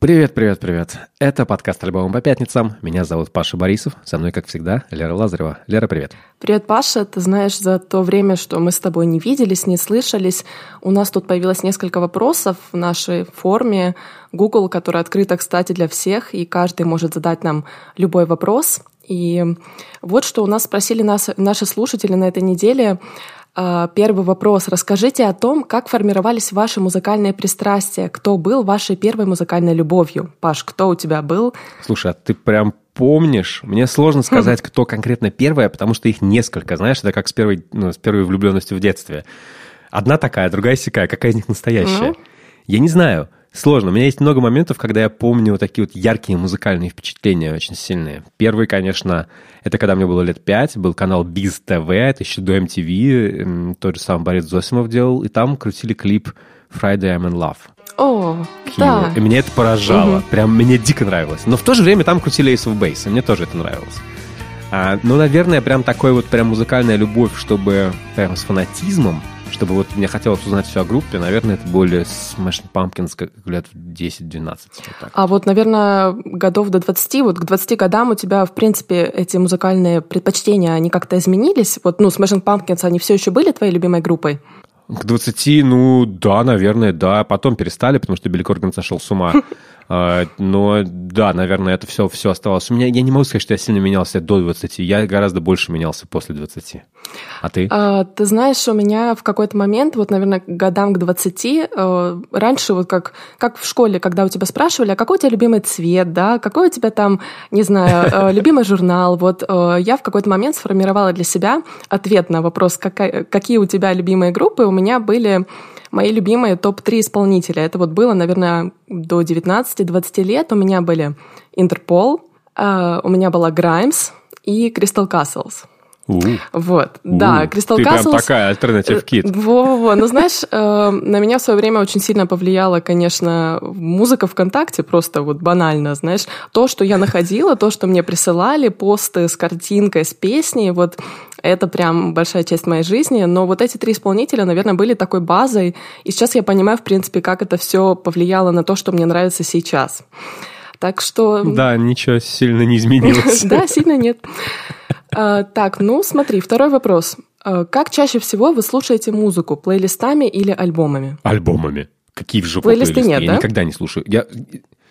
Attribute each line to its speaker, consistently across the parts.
Speaker 1: Привет, привет, привет. Это подкаст «Альбомы по пятницам». Меня зовут Паша Борисов. Со мной, как всегда, Лера Лазарева. Лера, привет.
Speaker 2: Привет, Паша. Ты знаешь, за то время, что мы с тобой не виделись, не слышались, у нас тут появилось несколько вопросов в нашей форме Google, которая открыта, кстати, для всех, и каждый может задать нам любой вопрос. И вот что у нас спросили нас, наши слушатели на этой неделе. А, первый вопрос. Расскажите о том, как формировались ваши музыкальные пристрастия. Кто был вашей первой музыкальной любовью? Паш, кто у тебя был?
Speaker 1: Слушай, а ты прям помнишь? Мне сложно сказать, кто конкретно первая, потому что их несколько. Знаешь, это как с первой, ну, с первой влюбленностью в детстве. Одна такая, другая сякая. Какая из них настоящая? Ну? Я не знаю. Сложно. У меня есть много моментов, когда я помню вот такие вот яркие музыкальные впечатления очень сильные. Первый, конечно, это когда мне было лет пять, был канал Biz TV, это еще до MTV, тот же самый Борис Зосимов делал, и там крутили клип Friday I'm in Love.
Speaker 2: О, да.
Speaker 1: И меня это поражало. Угу. Прям мне дико нравилось. Но в то же время там крутили Ace of Base, и мне тоже это нравилось. А, ну, наверное, прям такой вот прям музыкальная любовь, чтобы прям с фанатизмом, чтобы вот мне хотелось узнать все о группе, наверное, это более Smashing Pumpkins как лет 10-12. Вот
Speaker 2: а вот, наверное, годов до 20, вот к 20 годам у тебя, в принципе, эти музыкальные предпочтения, они как-то изменились? Вот, ну, Smashing Pumpkins, они все еще были твоей любимой группой?
Speaker 1: К 20, ну, да, наверное, да. Потом перестали, потому что Билли Корган сошел с ума. А, но да, наверное, это все, все осталось. У меня, я не могу сказать, что я сильно менялся до 20. Я гораздо больше менялся после 20. А ты?
Speaker 2: А, ты знаешь, у меня в какой-то момент, вот, наверное, годам к 20, э, раньше вот как, как в школе, когда у тебя спрашивали, а какой у тебя любимый цвет, да, какой у тебя там, не знаю, э, любимый журнал, вот э, я в какой-то момент сформировала для себя ответ на вопрос, какая, какие у тебя любимые группы, у меня были мои любимые топ-3 исполнителя. Это вот было, наверное, до 19-20 лет. У меня были Интерпол, у меня была Граймс и Кристал Каслс.
Speaker 1: У.
Speaker 2: Вот, У. да, Crystal
Speaker 1: Ты
Speaker 2: Castles...
Speaker 1: прям такая альтернатив кит.
Speaker 2: Э, во-во-во, ну знаешь, э, на меня в свое время очень сильно повлияла, конечно, музыка ВКонтакте, просто вот банально, знаешь, то, что я находила, то, что мне присылали, посты с картинкой, с песней, вот это прям большая часть моей жизни, но вот эти три исполнителя, наверное, были такой базой, и сейчас я понимаю, в принципе, как это все повлияло на то, что мне нравится сейчас. Так что...
Speaker 1: Да, ничего сильно не изменилось.
Speaker 2: Да, сильно нет. А, так, ну смотри, второй вопрос. А, как чаще всего вы слушаете музыку? Плейлистами или альбомами?
Speaker 1: Альбомами. Какие в жопу
Speaker 2: плейлисты?
Speaker 1: плейлисты?
Speaker 2: нет,
Speaker 1: Я
Speaker 2: да?
Speaker 1: никогда не слушаю. Я...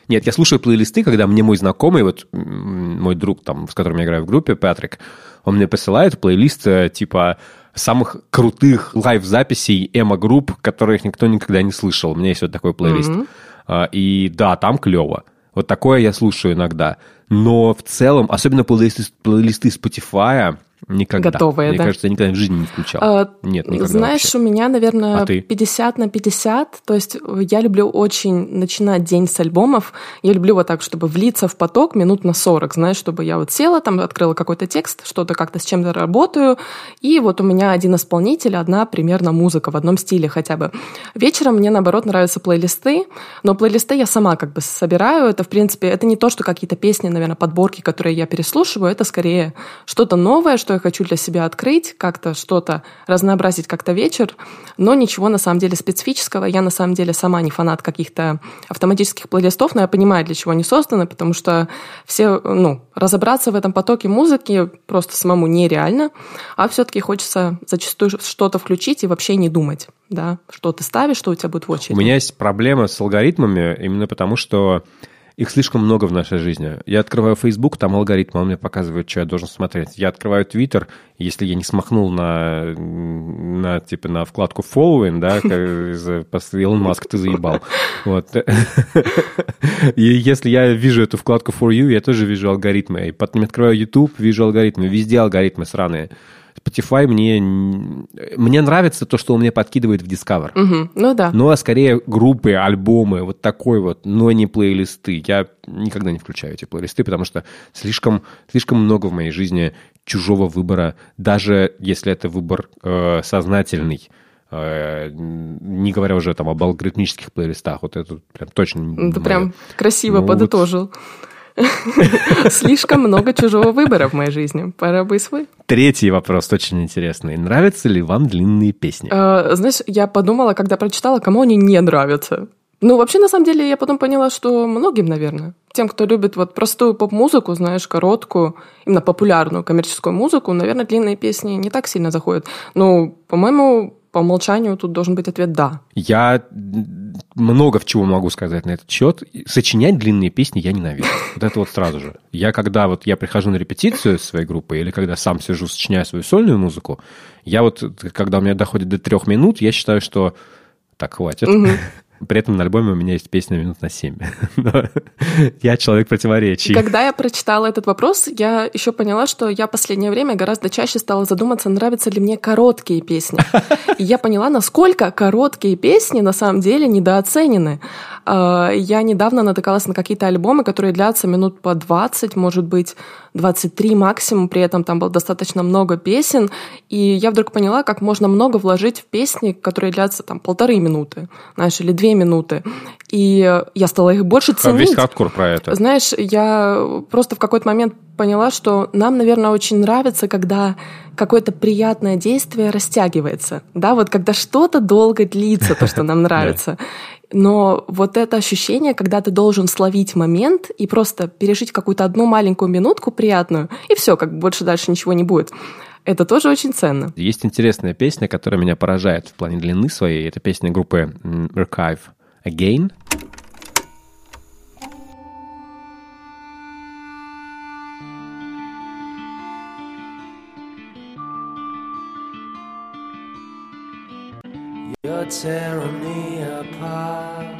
Speaker 1: Нет, я слушаю плейлисты, когда мне мой знакомый, вот мой друг, там, с которым я играю в группе, Патрик, он мне посылает плейлист э, типа самых крутых лайв-записей эмо-групп, которых никто никогда не слышал. У меня есть вот такой плейлист. Mm-hmm. И да, там клево. Вот такое я слушаю иногда. Но в целом, особенно плейлисты, плейлисты Spotify, Никогда.
Speaker 2: Готовые,
Speaker 1: Мне
Speaker 2: да?
Speaker 1: кажется, я никогда в жизни не включал. А,
Speaker 2: Нет, никогда Знаешь, вообще. у меня, наверное,
Speaker 1: а
Speaker 2: 50 на 50. То есть я люблю очень начинать день с альбомов. Я люблю вот так, чтобы влиться в поток минут на 40, знаешь, чтобы я вот села, там открыла какой-то текст, что-то как-то с чем-то работаю, и вот у меня один исполнитель, одна примерно музыка в одном стиле хотя бы. Вечером мне, наоборот, нравятся плейлисты, но плейлисты я сама как бы собираю. Это, в принципе, это не то, что какие-то песни, наверное, подборки, которые я переслушиваю, это скорее что-то новое, что я хочу для себя открыть, как-то что-то разнообразить как-то вечер, но ничего на самом деле специфического. Я на самом деле сама не фанат каких-то автоматических плейлистов, но я понимаю, для чего они созданы, потому что все, ну, разобраться в этом потоке музыки просто самому нереально, а все-таки хочется зачастую что-то включить и вообще не думать, да, что ты ставишь, что у тебя будет в очереди.
Speaker 1: У меня есть проблема с алгоритмами именно потому, что их слишком много в нашей жизни. Я открываю Facebook, там алгоритм, он мне показывает, что я должен смотреть. Я открываю Twitter, если я не смахнул на, на типа, на вкладку following, да, Илон Маск, ты заебал. Вот. И если я вижу эту вкладку for you, я тоже вижу алгоритмы. И потом открываю YouTube, вижу алгоритмы. Везде алгоритмы сраные. Spotify мне... Мне нравится то, что он мне подкидывает в Discover.
Speaker 2: Угу, ну да.
Speaker 1: Но скорее группы, альбомы, вот такой вот, но не плейлисты. Я никогда не включаю эти плейлисты, потому что слишком, слишком много в моей жизни чужого выбора, даже если это выбор э, сознательный. Э, не говоря уже там об алгоритмических плейлистах, вот это прям точно...
Speaker 2: Ты прям красиво ну, подытожил. Вот Слишком много чужого выбора в моей жизни. Пора бы и свой.
Speaker 1: Третий вопрос очень интересный. Нравятся ли вам длинные песни?
Speaker 2: А, знаешь, я подумала, когда прочитала, кому они не нравятся. Ну, вообще, на самом деле, я потом поняла, что многим, наверное. Тем, кто любит вот простую поп-музыку, знаешь, короткую, именно популярную коммерческую музыку, наверное, длинные песни не так сильно заходят. Ну, по-моему, по умолчанию тут должен быть ответ «да».
Speaker 1: Я много в чего могу сказать на этот счет. Сочинять длинные песни я ненавижу. Вот это вот сразу же. Я когда вот я прихожу на репетицию своей группы или когда сам сижу, сочиняю свою сольную музыку, я вот, когда у меня доходит до трех минут, я считаю, что так, хватит. Угу. При этом на альбоме у меня есть песня минут на 7. я человек противоречий.
Speaker 2: Когда я прочитала этот вопрос, я еще поняла, что я последнее время гораздо чаще стала задуматься, нравятся ли мне короткие песни. И я поняла, насколько короткие песни на самом деле недооценены. А, я недавно натыкалась на какие-то альбомы, которые длятся минут по 20, может быть, 23 максимум, при этом там было достаточно много песен, и я вдруг поняла, как можно много вложить в песни, которые длятся там полторы минуты, знаешь, или две минуты. И я стала их больше ценить.
Speaker 1: Весь хардкор про это.
Speaker 2: Знаешь, я просто в какой-то момент поняла, что нам, наверное, очень нравится, когда какое-то приятное действие растягивается. Да, вот когда что-то долго длится, то, что нам нравится. Но вот это ощущение, когда ты должен словить момент и просто пережить какую-то одну маленькую минутку приятную, и все, как больше дальше ничего не будет. Это тоже очень ценно.
Speaker 1: Есть интересная песня, которая меня поражает в плане длины своей. Это песня группы Archive Again. You're tearing me apart.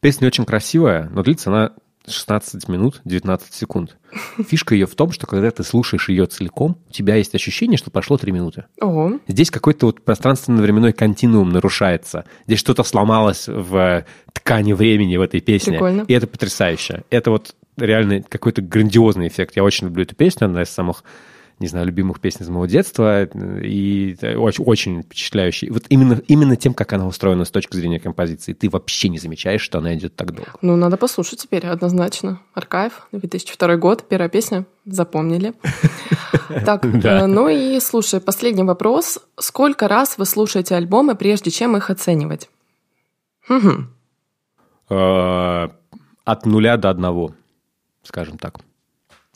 Speaker 1: Песня очень красивая, но длится она 16 минут 19 секунд. Фишка ее в том, что когда ты слушаешь ее целиком, у тебя есть ощущение, что прошло 3 минуты.
Speaker 2: Ого.
Speaker 1: Здесь какой-то вот пространственно-временной континуум нарушается. Здесь что-то сломалось в ткани времени в этой песне.
Speaker 2: Прикольно.
Speaker 1: И это потрясающе. Это вот реально какой-то грандиозный эффект. Я очень люблю эту песню, она из самых не знаю, любимых песен из моего детства, и очень, очень впечатляющий. Вот именно, именно тем, как она устроена с точки зрения композиции, ты вообще не замечаешь, что она идет так долго.
Speaker 2: Ну, надо послушать теперь, однозначно. Аркаев, 2002 год, первая песня, запомнили. Так, э, ну и слушай, последний вопрос. Сколько раз вы слушаете альбомы, прежде чем их оценивать?
Speaker 1: Э, от нуля до одного, скажем так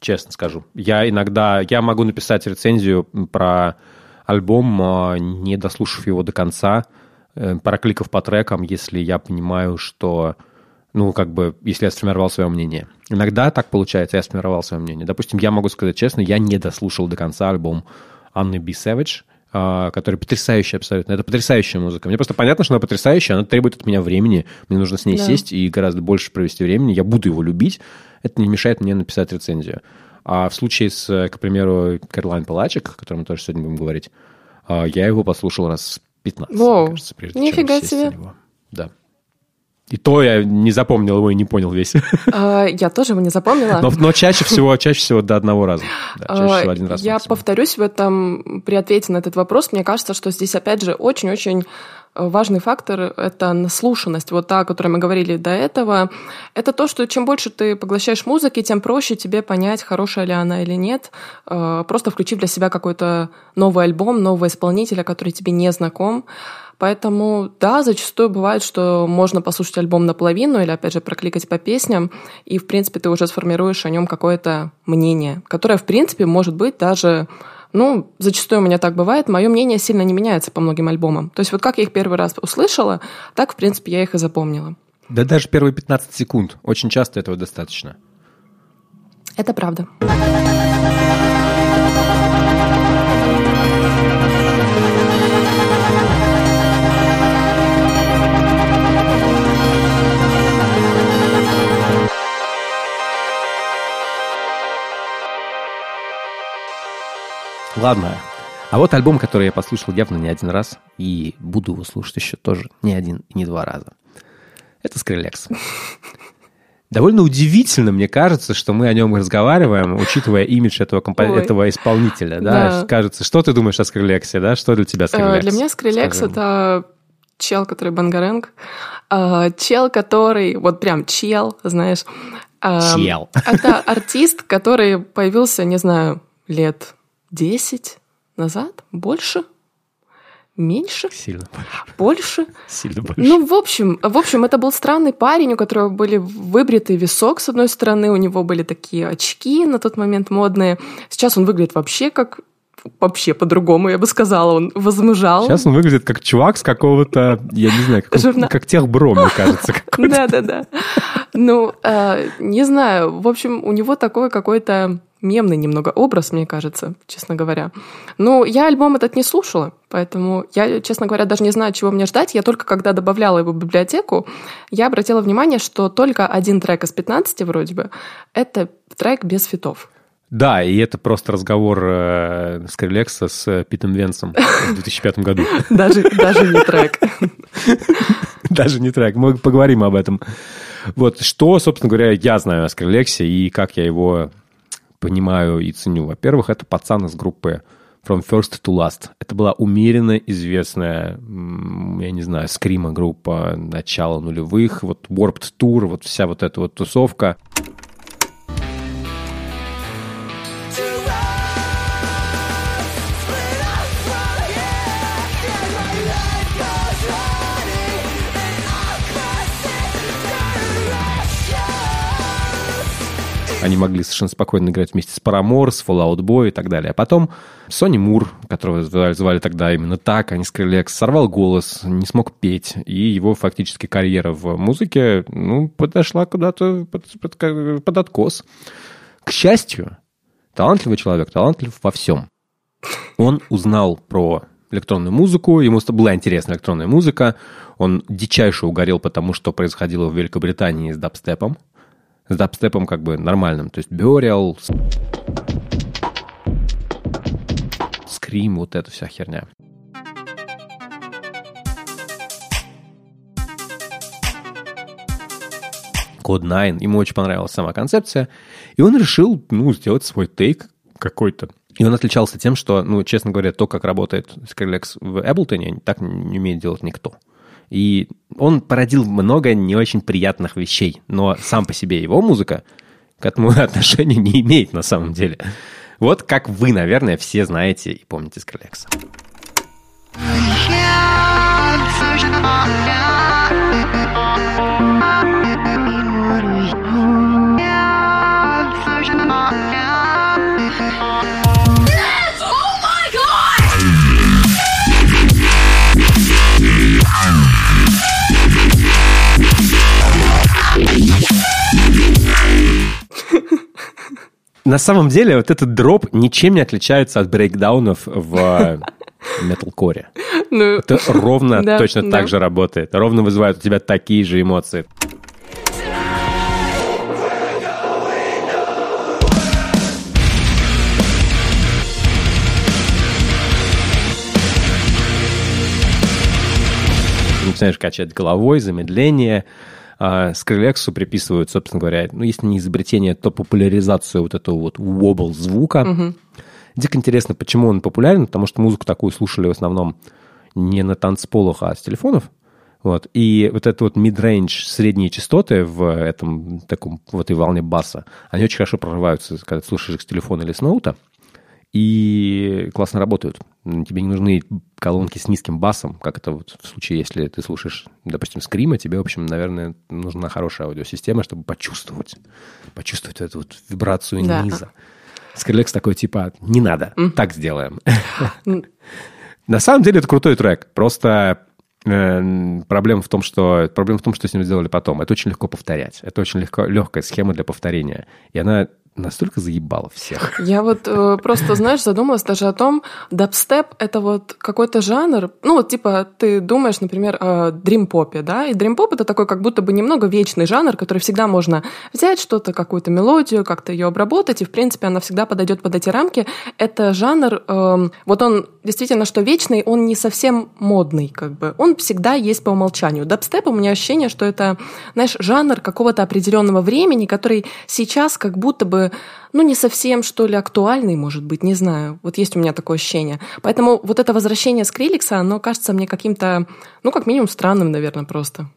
Speaker 1: честно скажу. Я иногда, я могу написать рецензию про альбом, а, не дослушав его до конца, э, прокликав по трекам, если я понимаю, что, ну, как бы, если я сформировал свое мнение. Иногда так получается, я сформировал свое мнение. Допустим, я могу сказать честно, я не дослушал до конца альбом Анны Би Savage, а, который потрясающий абсолютно. Это потрясающая музыка. Мне просто понятно, что она потрясающая, она требует от меня времени, мне нужно с ней да. сесть и гораздо больше провести времени, я буду его любить, это не мешает мне написать рецензию. А в случае с, к примеру, Кэролайн Палачек, о котором мы тоже сегодня будем говорить, а, я его послушал раз 15,
Speaker 2: Воу, кажется, прежде нифига чем себе.
Speaker 1: Него. Да. И то я не запомнил его и не понял весь.
Speaker 2: А, я тоже его не запомнила.
Speaker 1: Но, но чаще всего, чаще всего до одного раза. Да, чаще а, всего один раз.
Speaker 2: Я максимум. повторюсь в этом при ответе на этот вопрос. Мне кажется, что здесь опять же очень-очень важный фактор — это наслушанность, вот та, о которой мы говорили до этого. Это то, что чем больше ты поглощаешь музыки, тем проще тебе понять, хорошая ли она или нет, э, просто включив для себя какой-то новый альбом, нового исполнителя, который тебе не знаком. Поэтому, да, зачастую бывает, что можно послушать альбом наполовину или, опять же, прокликать по песням, и, в принципе, ты уже сформируешь о нем какое-то мнение, которое, в принципе, может быть даже ну, зачастую у меня так бывает, мое мнение сильно не меняется по многим альбомам. То есть вот как я их первый раз услышала, так, в принципе, я их и запомнила.
Speaker 1: Да даже первые 15 секунд. Очень часто этого достаточно.
Speaker 2: Это правда.
Speaker 1: Ладно. А вот альбом, который я послушал явно не один раз, и буду его слушать еще тоже не один и не два раза. Это Skrillex. Довольно удивительно, мне кажется, что мы о нем разговариваем, учитывая имидж этого, компо... этого исполнителя. Да? да? Кажется, что ты думаешь о Скрилексе? Да? Что для тебя Скриллекс?
Speaker 2: Для меня Скриллекс — это чел, который Бангаренг. А, чел, который, вот прям чел, знаешь.
Speaker 1: А, чел.
Speaker 2: Это артист, который появился, не знаю, лет 10 назад, больше, меньше,
Speaker 1: сильно больше,
Speaker 2: больше,
Speaker 1: сильно больше.
Speaker 2: Ну, в общем, в общем, это был странный парень, у которого были выбритый висок с одной стороны, у него были такие очки на тот момент модные. Сейчас он выглядит вообще как вообще по-другому, я бы сказала, он возмужал.
Speaker 1: Сейчас он выглядит как чувак с какого-то, я не знаю, как, Журна... как техбро, мне кажется.
Speaker 2: Да-да-да. Ну, э, не знаю, в общем, у него такой какой-то мемный немного образ, мне кажется, честно говоря. Ну, я альбом этот не слушала, поэтому я, честно говоря, даже не знаю, чего мне ждать. Я только когда добавляла его в библиотеку, я обратила внимание, что только один трек из 15 вроде бы — это трек без фитов.
Speaker 1: Да, и это просто разговор э, Скрилекса с Питом Венсом в 2005 году.
Speaker 2: Даже, даже не трек.
Speaker 1: Даже не трек. Мы поговорим об этом. Вот, что, собственно говоря, я знаю о Скрилексе и как я его понимаю и ценю. Во-первых, это пацан из группы From First to Last. Это была умеренно известная, я не знаю, скрима группа начала нулевых, вот Warped Tour, вот вся вот эта вот тусовка. Они могли совершенно спокойно играть вместе с Paramore, с Fallout Boy и так далее. А потом Сони Мур, которого звали тогда именно так, они Skrillex, сорвал голос, не смог петь, и его фактически карьера в музыке ну, подошла куда-то под, под, под откос. К счастью, талантливый человек, талантлив во всем. Он узнал про электронную музыку, ему была интересна электронная музыка, он дичайше угорел, потому что происходило в Великобритании с дабстепом с дабстепом как бы нормальным. То есть Burial, Scream, вот эта вся херня. Code 9. Ему очень понравилась сама концепция. И он решил, ну, сделать свой тейк какой-то. И он отличался тем, что, ну, честно говоря, то, как работает Skrillex в Ableton, так не умеет делать никто. И он породил много не очень приятных вещей, но сам по себе его музыка к этому отношения не имеет на самом деле. Вот как вы, наверное, все знаете и помните Скрилекса. На самом деле вот этот дроп ничем не отличается от брейкдаунов в металкоре. Ну, Это ровно да, точно да. так же работает. Ровно вызывает у тебя такие же эмоции. начинаешь качать головой, замедление, а Skrillex приписывают, собственно говоря, ну, если не изобретение, то популяризацию вот этого вот wobble звука. Угу. Дико интересно, почему он популярен, потому что музыку такую слушали в основном не на танцполах, а с телефонов. Вот. И вот это вот mid-range, средние частоты в этом таком, в этой волне баса, они очень хорошо прорываются, когда ты слушаешь их с телефона или с ноута и классно работают. Тебе не нужны колонки с низким басом, как это вот в случае, если ты слушаешь, допустим, скрима, тебе, в общем, наверное, нужна хорошая аудиосистема, чтобы почувствовать, почувствовать эту вот вибрацию да. низа. Скрилекс такой типа, не надо, mm. так сделаем. На самом деле это крутой трек, просто э, проблема в том, что проблема в том, что с ним сделали потом. Это очень легко повторять. Это очень легко, легкая схема для повторения. И она настолько заебало всех.
Speaker 2: Я вот э, просто, знаешь, задумалась даже о том, дабстеп — это вот какой-то жанр, ну вот типа ты думаешь, например, о дрим-попе, да, и дрим-поп — это такой как будто бы немного вечный жанр, который всегда можно взять что-то, какую-то мелодию, как-то ее обработать, и в принципе она всегда подойдет под эти рамки. Это жанр, э, вот он действительно, что вечный, он не совсем модный, как бы. Он всегда есть по умолчанию. Дабстеп, у меня ощущение, что это, знаешь, жанр какого-то определенного времени, который сейчас как будто бы ну, не совсем, что ли, актуальный, может быть, не знаю. Вот есть у меня такое ощущение. Поэтому вот это возвращение Скриликса, оно кажется мне каким-то, ну, как минимум, странным, наверное, просто.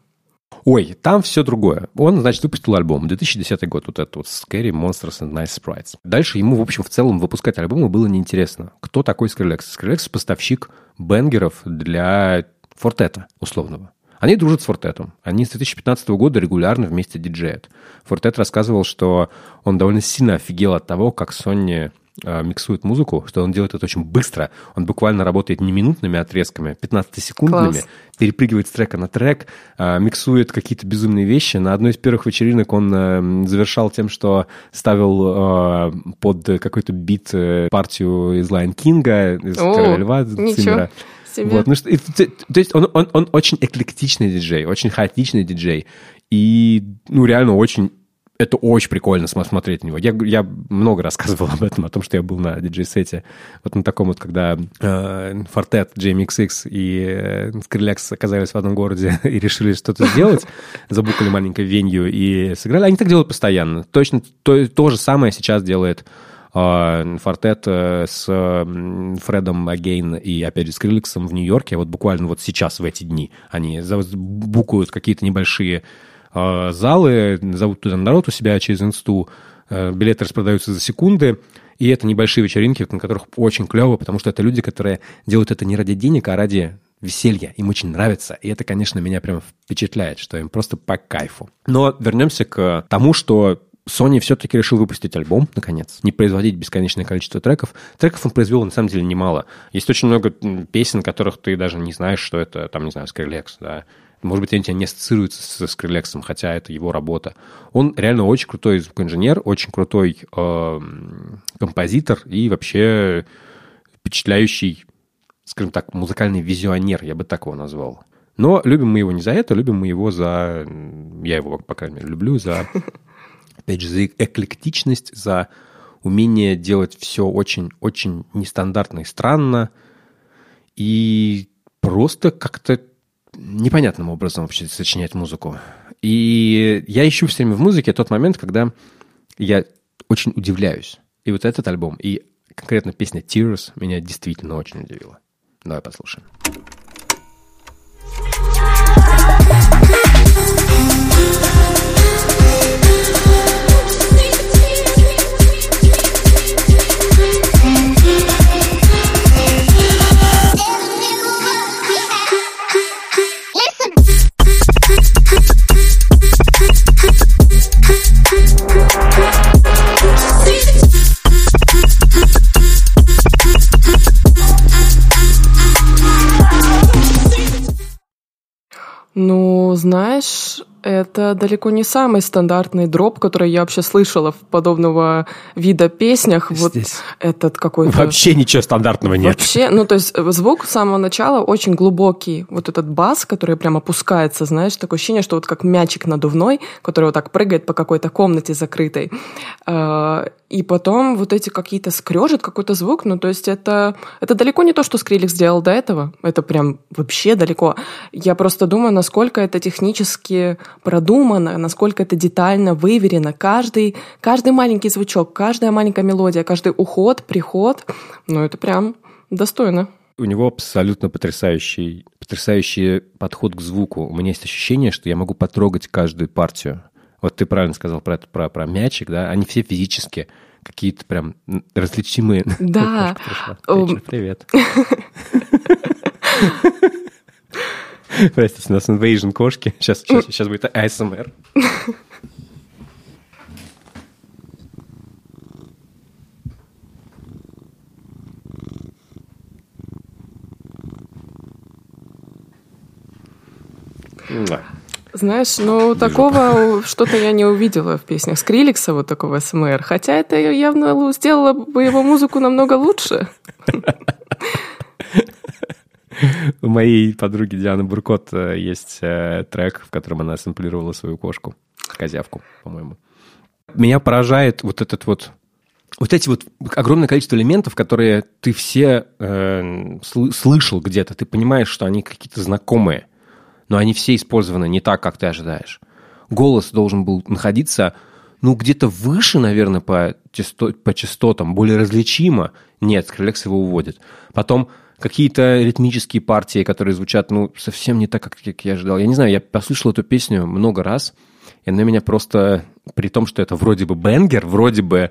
Speaker 1: Ой, там все другое. Он, значит, выпустил альбом. 2010 год, вот этот вот Scary Monsters and Nice Sprites. Дальше ему, в общем, в целом выпускать альбомы было неинтересно. Кто такой Skrillex? Skrillex – поставщик бенгеров для фортета условного. Они дружат с Фортетом. Они с 2015 года регулярно вместе диджеют. Фортет рассказывал, что он довольно сильно офигел от того, как Sony Э, миксует музыку, что он делает это очень быстро. Он буквально работает не минутными отрезками, 15-секундными, Класс. перепрыгивает с трека на трек, э, миксует какие-то безумные вещи. На одной из первых вечеринок он э, завершал тем, что ставил под какой-то бит партию из Lion King 'а, из О, Короля Льва, Циммера.
Speaker 2: Себе.
Speaker 1: Вот, ну, что, то, то есть он, он, он очень эклектичный диджей, очень хаотичный диджей. И, ну, реально очень это очень прикольно смотреть на него. Я, я много рассказывал об этом, о том, что я был на диджей-сете. Вот на таком вот, когда э, Фортет, JMXX и э, Skrillex оказались в одном городе и решили что-то сделать, забукали маленькое венью и сыграли. Они так делают постоянно. Точно то, то же самое сейчас делает Фортет э, с Фредом Агейн и, опять же, с в Нью-Йорке. Вот буквально вот сейчас, в эти дни, они букают какие-то небольшие Э, залы, зовут туда народ у себя через инсту, э, билеты распродаются за секунды, и это небольшие вечеринки, на которых очень клево, потому что это люди, которые делают это не ради денег, а ради веселья. Им очень нравится. И это, конечно, меня прям впечатляет, что им просто по кайфу. Но вернемся к тому, что Sony все-таки решил выпустить альбом, наконец, не производить бесконечное количество треков. Треков он произвел, на самом деле, немало. Есть очень много песен, которых ты даже не знаешь, что это, там, не знаю, Skrillex, да, может быть, они тебя не ассоциируются со Скрилексом, хотя это его работа. Он реально очень крутой звукоинженер, очень крутой э, композитор и вообще впечатляющий, скажем так, музыкальный визионер, я бы так его назвал. Но любим мы его не за это, любим мы его за... Я его, по крайней мере, люблю за, опять же, за эклектичность, за умение делать все очень-очень нестандартно и странно. И просто как-то непонятным образом вообще сочинять музыку. И я ищу все время в музыке тот момент, когда я очень удивляюсь. И вот этот альбом, и конкретно песня Tears меня действительно очень удивила. Давай послушаем.
Speaker 2: Ну, знаешь, это далеко не самый стандартный дроп, который я вообще слышала в подобного вида песнях. Здесь. Вот этот какой-то...
Speaker 1: Вообще ничего стандартного нет.
Speaker 2: Вообще, ну то есть звук с самого начала очень глубокий. Вот этот бас, который прям опускается, знаешь, такое ощущение, что вот как мячик надувной, который вот так прыгает по какой-то комнате закрытой. А, и потом вот эти какие-то скрежет какой-то звук, ну то есть это, это далеко не то, что Скрилик сделал до этого. Это прям вообще далеко. Я просто думаю, насколько это технически продумано, насколько это детально выверено. Каждый, каждый маленький звучок, каждая маленькая мелодия, каждый уход, приход, ну это прям достойно.
Speaker 1: У него абсолютно потрясающий, потрясающий подход к звуку. У меня есть ощущение, что я могу потрогать каждую партию. Вот ты правильно сказал про, это, про, про мячик, да? Они все физически какие-то прям различимые.
Speaker 2: Да.
Speaker 1: Привет. Простите, у нас invasion кошки. Сейчас, сейчас, сейчас будет ASMR.
Speaker 2: Знаешь, ну такого что-то я не увидела в песнях Скриликса, вот такого СМР. Хотя это явно сделало бы его музыку намного лучше.
Speaker 1: У моей подруги Дианы Буркот э, есть э, трек, в котором она сэмплировала свою кошку, козявку, по-моему. Меня поражает вот этот вот вот эти вот огромное количество элементов, которые ты все э, слышал где-то, ты понимаешь, что они какие-то знакомые, но они все использованы не так, как ты ожидаешь. Голос должен был находиться, ну, где-то выше, наверное, по, часто, по частотам, более различимо. Нет, Скрилекс его уводит. Потом какие-то ритмические партии, которые звучат, ну, совсем не так, как, как я ожидал. Я не знаю, я послушал эту песню много раз, и она меня просто, при том, что это вроде бы бенгер, вроде бы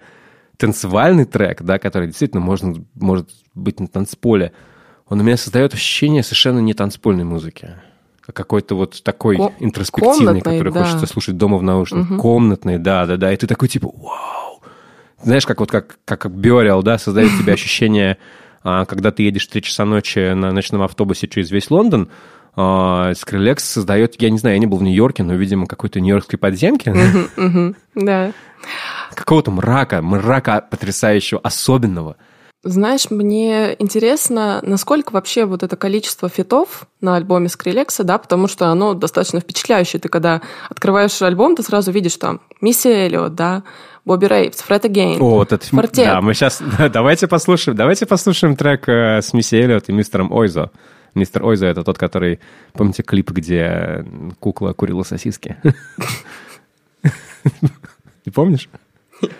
Speaker 1: танцевальный трек, да, который действительно можно, может быть на танцполе, он у меня создает ощущение совершенно не танцпольной музыки. А какой-то вот такой Ко- интроспективный, который да. хочется слушать дома в наушниках. Угу. Комнатный, да-да-да. И ты такой типа, вау. Знаешь, как вот как, как Биориал, да, создает тебе ощущение, а, когда ты едешь в 3 часа ночи на ночном автобусе через весь Лондон, а, Skrillex создает, я не знаю, я не был в Нью-Йорке, но, видимо, какой-то нью-йоркской подземки.
Speaker 2: Да.
Speaker 1: Какого-то мрака, мрака потрясающего, особенного.
Speaker 2: Знаешь, мне интересно, насколько вообще вот это количество фитов на альбоме Скрилекса, да, потому что оно достаточно впечатляющее. Ты когда открываешь альбом, ты сразу видишь там Мисси Эллиот, да, Бобби Рейвс, Фред Агейн,
Speaker 1: О, вот это, Фортет. Да, мы сейчас, давайте послушаем, давайте послушаем трек э, с Мисси Эллиот и мистером Ойзо. Мистер Ойзо — это тот, который... Помните клип, где кукла курила сосиски? Не помнишь?
Speaker 2: Нет.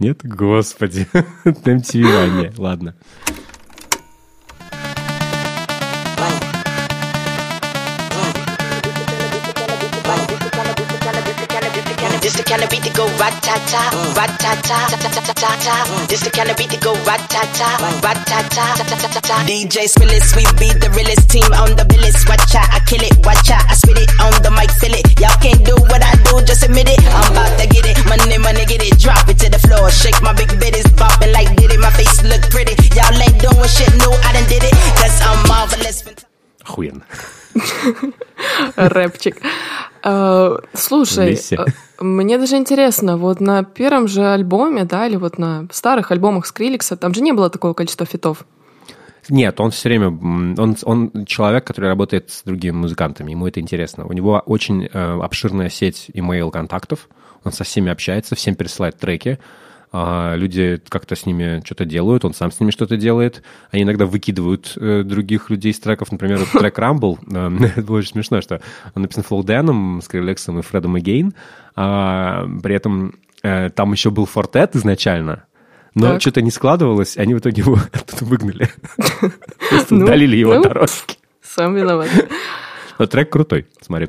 Speaker 1: Нет? Господи. MTV, не, ладно. This the kind of beat to go rat-ta-ta, rat-ta-ta, ta-ta-ta-ta. This the kind of beat to go rat-ta-ta, rat-ta-ta, ta-ta-ta-ta. DJ Spillis, we beat the realest team on the billis. Watch out, I kill it, watch out, I spit it on the mic, feel it. Y'all can't do what I do, just admit it. I'm about to get it, money, money, floor. Shake my big bitties, bopping like did it. My face look pretty. Y'all ain't doing shit new, I done did it. Cause I'm marvelous. Охуенно.
Speaker 2: Рэпчик. Слушай, мне даже интересно, вот на первом же альбоме, да, или вот на старых альбомах Скриликса, там же не было такого количества фитов.
Speaker 1: Нет, он все время, он, он человек, который работает с другими музыкантами, ему это интересно. У него очень э, обширная сеть имейл контактов, он со всеми общается, всем пересылает треки, люди как-то с ними что-то делают, он сам с ними что-то делает. Они иногда выкидывают э, других людей из треков. Например, вот трек Rumble, э, это было очень смешно, что он написан Флоу Дэном, Скрилексом и Фредом Эгейн, а при этом э, там еще был Фортет изначально, но так. что-то не складывалось, они в итоге его оттуда выгнали. Просто ну, удалили его ну, дорожки.
Speaker 2: Сам виноват.
Speaker 1: Но трек крутой, смотри.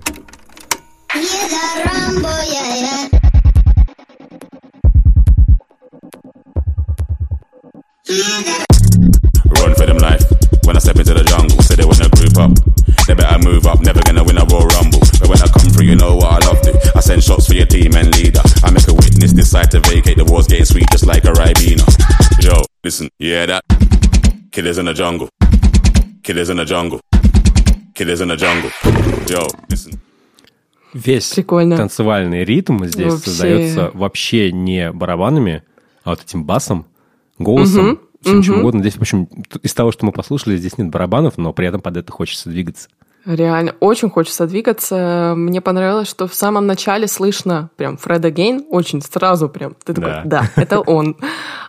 Speaker 1: Run for them life. When I step into the jungle, say they wanna group up. They better move up, never gonna win a Royal Rumble. But when I come through, you know what I love to. I send shots for your team and leader. I make a witness decide to vacate. The war's getting sweet just like a Ribena. Yo, listen, you hear that? Killers in the jungle. Killers in the jungle. Killers in the jungle. Yo, listen. Весь Прикольно. танцевальный ритм здесь вообще. создается вообще не барабанами, а вот этим басом, Голосом, угу, всем угу. чем угодно. Здесь, в общем, из того, что мы послушали, здесь нет барабанов, но при этом под это хочется двигаться.
Speaker 2: Реально, очень хочется двигаться. Мне понравилось, что в самом начале слышно прям Фреда Гейн, очень сразу прям. Ты такой, да, да это он.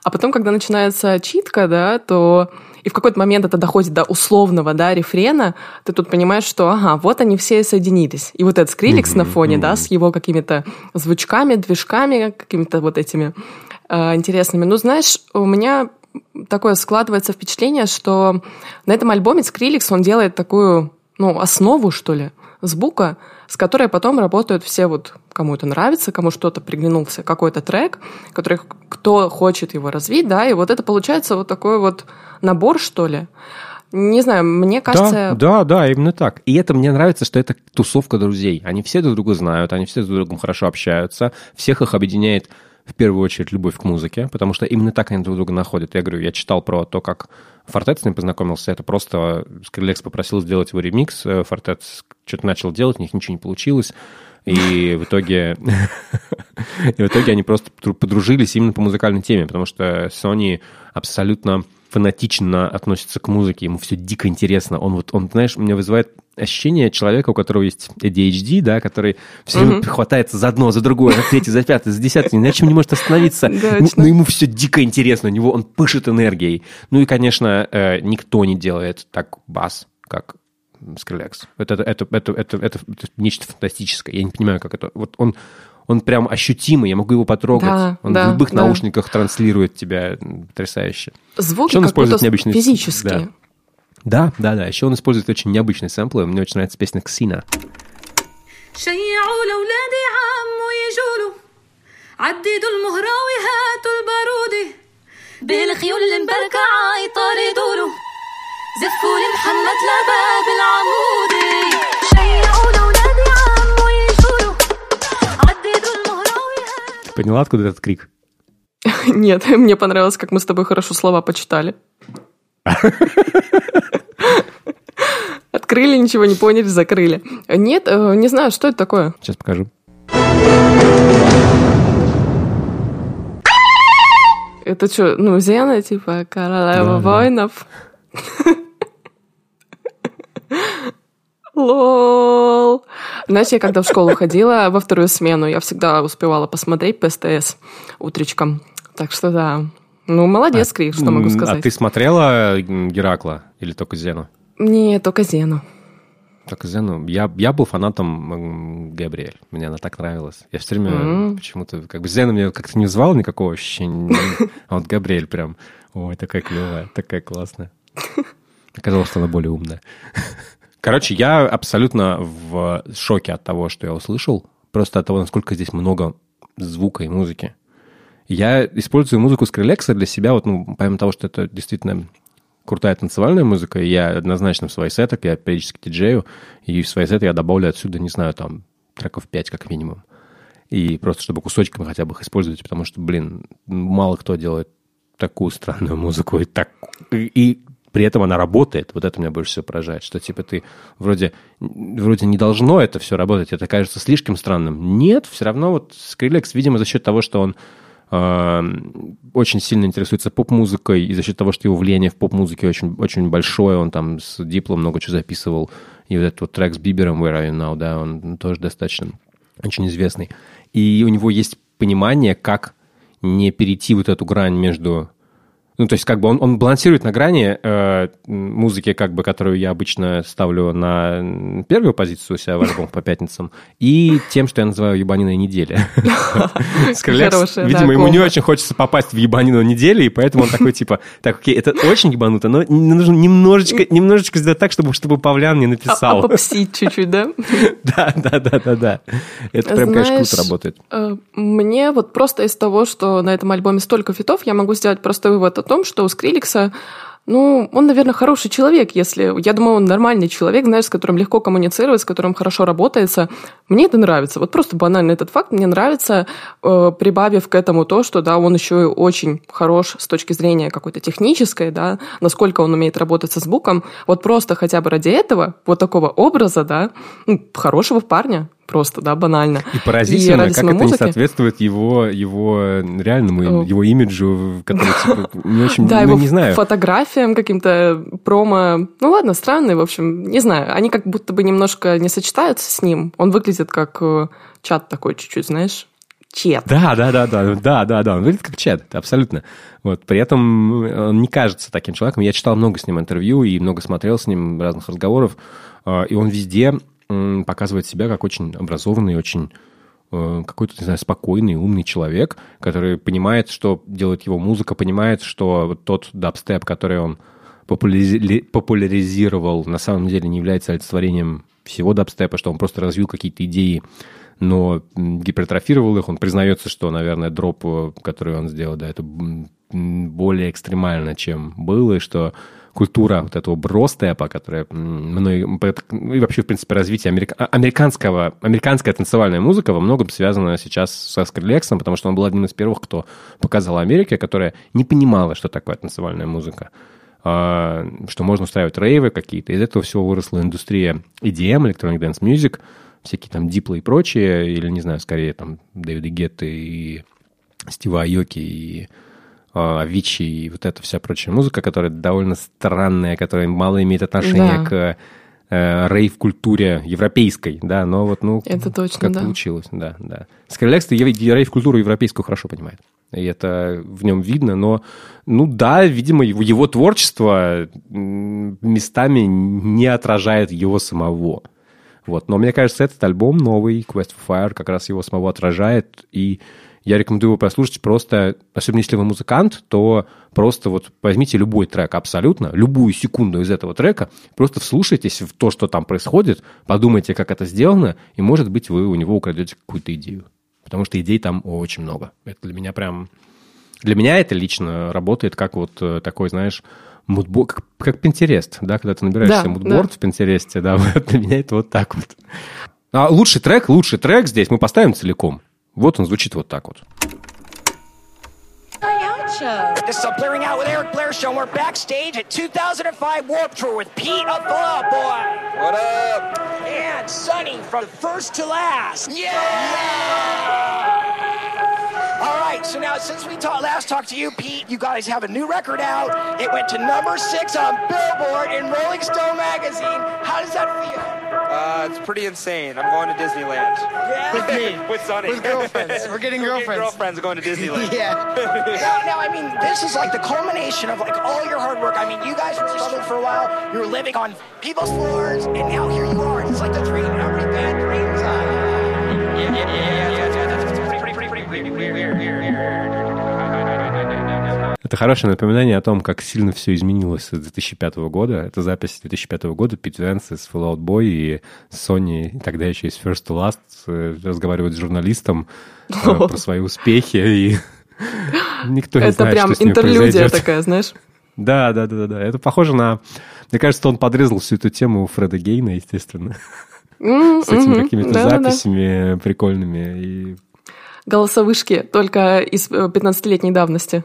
Speaker 2: А потом, когда начинается читка, да, то и в какой-то момент это доходит до условного, да, рефрена, ты тут понимаешь, что, ага, вот они все соединились. И вот этот скриликс mm-hmm, на фоне, mm-hmm. да, с его какими-то звучками, движками, какими-то вот этими интересными. Ну, знаешь, у меня такое складывается впечатление, что на этом альбоме Скриликс, он делает такую, ну, основу, что ли, звука, с которой потом работают все вот, кому это нравится, кому что-то приглянулся, какой-то трек, который кто хочет его развить, да, и вот это получается вот такой вот набор, что ли. Не знаю, мне кажется...
Speaker 1: Да, да, да, именно так. И это мне нравится, что это тусовка друзей. Они все друг друга знают, они все друг с другом хорошо общаются, всех их объединяет в первую очередь любовь к музыке, потому что именно так они друг друга находят. Я говорю, я читал про то, как Фортет с ним познакомился. Это просто Скрилекс попросил сделать его ремикс. Э, Фортет что-то начал делать, у них ничего не получилось. И в итоге, и в итоге они просто подружились именно по музыкальной теме, потому что Sony абсолютно фанатично относится к музыке, ему все дико интересно. Он вот, он, знаешь, меня вызывает ощущение человека, у которого есть ADHD, да, который все время uh-huh. хватается за одно, за другое, за третье, за пятое, за десятое, ни на чем не может остановиться. Но ему все дико интересно, у него он пышет энергией. Ну и, конечно, э, никто не делает так бас, как Skrillex. Это, это, это, это, это, это, это нечто фантастическое. Я не понимаю, как это... Вот он, он прям ощутимый, я могу его потрогать. Да, он да, в любых да. наушниках транслирует тебя потрясающе.
Speaker 2: Звуки Что он как использует необычные... физические. Да.
Speaker 1: Да, да, да. Еще он использует очень необычные сэмплы. Мне очень нравится песня «Ксина». شيعوا لولادي عمو يجولوا عددوا المهراوي هاتوا البارودة بالخيول المبركعة يطاردوا له زفوا لمحمد لباب العمودة شيعوا لولادي عمو يجولوا عددوا المهراوي هاتوا Поняла, откуда этот крик?
Speaker 2: Нет, мне понравилось, как мы с тобой хорошо слова почитали. Открыли, ничего не поняли, закрыли. Нет, э, не знаю, что это такое.
Speaker 1: Сейчас покажу.
Speaker 2: Это что, ну, Зена, типа, королева да, воинов? Лол. Знаешь, я когда в школу ходила во вторую смену, я всегда успевала посмотреть по СТС утречком. Так что да. Ну, молодец, а, Крик, что могу сказать.
Speaker 1: А ты смотрела Геракла или только Зену?
Speaker 2: Не, только Зену.
Speaker 1: Только Зену. Я, я был фанатом Габриэль. Мне она так нравилась. Я все время mm-hmm. почему-то... Как бы Зена мне как-то не звал никакого ощущения. А вот Габриэль прям... Ой, такая клевая, такая классная. Оказалось, что она более умная. Короче, я абсолютно в шоке от того, что я услышал. Просто от того, насколько здесь много звука и музыки. Я использую музыку Скрилекса для себя, вот, ну, помимо того, что это действительно крутая танцевальная музыка, я однозначно в свои сеты, я периодически диджею, и в свои сеты я добавлю отсюда, не знаю, там, треков 5 как минимум. И просто чтобы кусочками хотя бы их использовать, потому что, блин, мало кто делает такую странную музыку и так и при этом она работает. Вот это меня больше всего поражает, что типа ты вроде, вроде не должно это все работать, это кажется слишком странным. Нет, все равно вот Skrillex, видимо, за счет того, что он очень сильно интересуется поп-музыкой, и за счет того, что его влияние в поп-музыке очень, очень большое, он там с Диплом много чего записывал, и вот этот вот трек с Бибером «Where Are You Now», да, он тоже достаточно очень известный. И у него есть понимание, как не перейти вот эту грань между ну, то есть, как бы он, он балансирует на грани э, музыки, как бы, которую я обычно ставлю на первую позицию у себя в альбом по пятницам, и тем, что я называю ебаниной недели. Скрилекс, видимо, ему не очень хочется попасть в ебанину недели, и поэтому он такой, типа, так, окей, это очень ебануто, но нужно немножечко, немножечко сделать так, чтобы, чтобы Павлян не написал.
Speaker 2: А, попсить чуть-чуть, да?
Speaker 1: Да, да, да, да, да. Это прям, конечно, круто работает.
Speaker 2: Э, мне вот просто из того, что на этом альбоме столько фитов, я могу сделать простой вывод о том, что у Скриликса ну, он, наверное, хороший человек, если... Я думаю, он нормальный человек, знаешь, с которым легко коммуницировать, с которым хорошо работается. Мне это нравится. Вот просто банально этот факт мне нравится, э, прибавив к этому то, что, да, он еще и очень хорош с точки зрения какой-то технической, да, насколько он умеет работать со звуком. Вот просто хотя бы ради этого, вот такого образа, да, ну, хорошего парня, просто, да, банально.
Speaker 1: И поразительно, и как это музыки... не соответствует его, его реальному, его имиджу, который, типа, не очень,
Speaker 2: да,
Speaker 1: ну,
Speaker 2: его
Speaker 1: не знаю.
Speaker 2: фотографиям, каким-то промо. Ну ладно, странный, в общем, не знаю. Они как будто бы немножко не сочетаются с ним. Он выглядит как э, чат такой чуть-чуть, знаешь, чет.
Speaker 1: Да, да, да, да, да, да, да, он выглядит как чет, абсолютно. Вот, при этом он не кажется таким человеком. Я читал много с ним интервью и много смотрел с ним разных разговоров, э, и он везде показывает себя как очень образованный, очень э, какой-то, не знаю, спокойный, умный человек, который понимает, что делает его музыка, понимает, что тот дабстеп, который он популяризировал, на самом деле не является олицетворением всего дабстепа, что он просто развил какие-то идеи, но гипертрофировал их. Он признается, что, наверное, дроп, э, который он сделал, да, это более экстремально, чем было, и что культура вот этого бростепа, которая мной, и вообще, в принципе, развитие америка, а, американского, американская танцевальная музыка во многом связана сейчас со Скрилексом, потому что он был одним из первых, кто показал Америке, которая не понимала, что такое танцевальная музыка а, что можно устраивать рейвы какие-то. Из этого всего выросла индустрия EDM, Electronic Dance Music, всякие там диплы и прочие, или, не знаю, скорее там Дэвида Гетты и Стива Айоки и Авичи и вот эта вся прочая музыка, которая довольно странная, которая мало имеет отношения да. к э, рейв-культуре европейской, да, но вот, ну,
Speaker 2: это точно,
Speaker 1: как
Speaker 2: да.
Speaker 1: получилось, да, да. Скрилекс рейв-культуру европейскую хорошо понимает, и это в нем видно, но, ну да, видимо, его, его творчество местами не отражает его самого. Вот. Но мне кажется, этот альбом новый, Quest for Fire, как раз его самого отражает, и Я рекомендую его прослушать просто, особенно если вы музыкант, то просто вот возьмите любой трек абсолютно, любую секунду из этого трека, просто вслушайтесь в то, что там происходит, подумайте, как это сделано, и, может быть, вы у него украдете какую-то идею. Потому что идей там очень много. Это для меня прям... Для меня это лично работает как вот э, такой, знаешь, мудборд, как, как Pinterest, да, когда ты набираешь да, мудборд да. в Pinterest, да, для меня это вот так вот. А лучший трек, лучший трек здесь мы поставим целиком. Вот он звучит вот так вот. This is a Blaring Out with Eric Blair show. We're backstage at 2005 Warp Tour with Pete of Fall Boy. What up? And Sonny from first to last. Yeah! yeah! All right, so now since we ta- last talked to you, Pete, you guys have a new record out. It went to number six on Billboard in Rolling Stone magazine. How does that feel?
Speaker 3: Uh, it's pretty insane. I'm going to Disneyland.
Speaker 4: Yeah. With me.
Speaker 3: With Sonny.
Speaker 4: With girlfriends. We're getting girlfriends. Getting
Speaker 3: girlfriends going to Disneyland.
Speaker 4: yeah.
Speaker 5: now, now, I mean, this is like the culmination of like all your hard work. I mean, you guys were struggling for a while. You were living on people's floors, and now here you are.
Speaker 1: Это хорошее напоминание о том, как сильно все изменилось с 2005 года. Это запись 2005 года, Пит Венс из Fallout Boy и Sony, и тогда еще из First to Last, э, разговаривают с журналистом э, про свои успехи, и никто не знает,
Speaker 2: что Это прям интерлюдия такая, знаешь?
Speaker 1: Да, да, да, да. Это похоже на... Мне кажется, он подрезал всю эту тему у Фреда Гейна, естественно. С этими какими-то записями прикольными. И
Speaker 2: голосовышки только из 15-летней э, давности.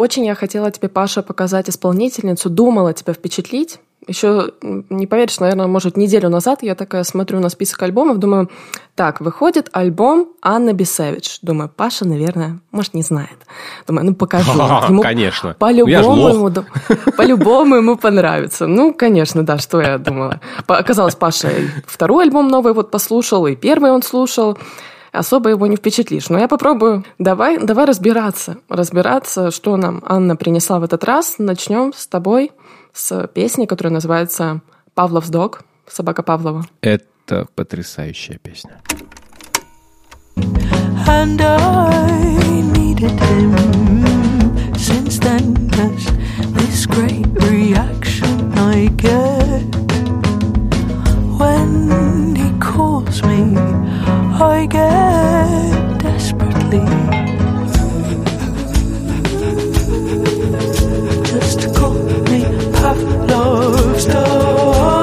Speaker 2: Очень я хотела тебе, Паша, показать исполнительницу, думала тебя впечатлить. Еще, не поверишь, наверное, может, неделю назад я такая смотрю на список альбомов, думаю, так, выходит альбом Анна Бисевич. Думаю, Паша, наверное, может, не знает. Думаю, ну покажу.
Speaker 1: Ему конечно.
Speaker 2: По-любому ему, по-любому ему понравится. Ну, конечно, да, что я думала. Оказалось, Паша второй альбом новый вот послушал, и первый он слушал особо его не впечатлишь. Но я попробую. Давай, давай разбираться. Разбираться, что нам Анна принесла в этот раз. Начнем с тобой с песней, которая называется «Павлов's Dog», «Собака Павлова».
Speaker 1: Это потрясающая песня.
Speaker 6: And I needed him since then. Yes, this great reaction I get when he calls me, I get desperately. Just call me Pavlov's dog.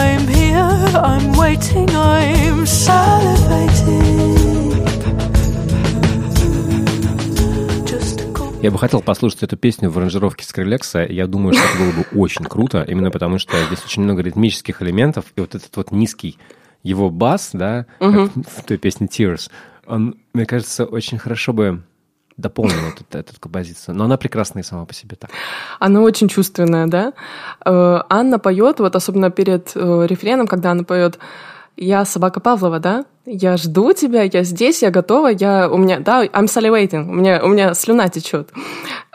Speaker 6: I'm here, I'm waiting, I'm salivating.
Speaker 1: Я бы хотел послушать эту песню в аранжировке Скрилекса. Я думаю, что это было бы очень круто, именно потому что здесь очень много ритмических элементов, и вот этот вот низкий его бас, да, угу. как в той песне Tears, он, мне кажется, очень хорошо бы дополнила эту, эту композицию. Но она прекрасная сама по себе так.
Speaker 2: Она очень чувственная, да? Э, Анна поет, вот особенно перед э, рефреном, когда она поет я собака Павлова, да? Я жду тебя, я здесь, я готова, я у меня, да, I'm salivating, у меня, у меня слюна течет.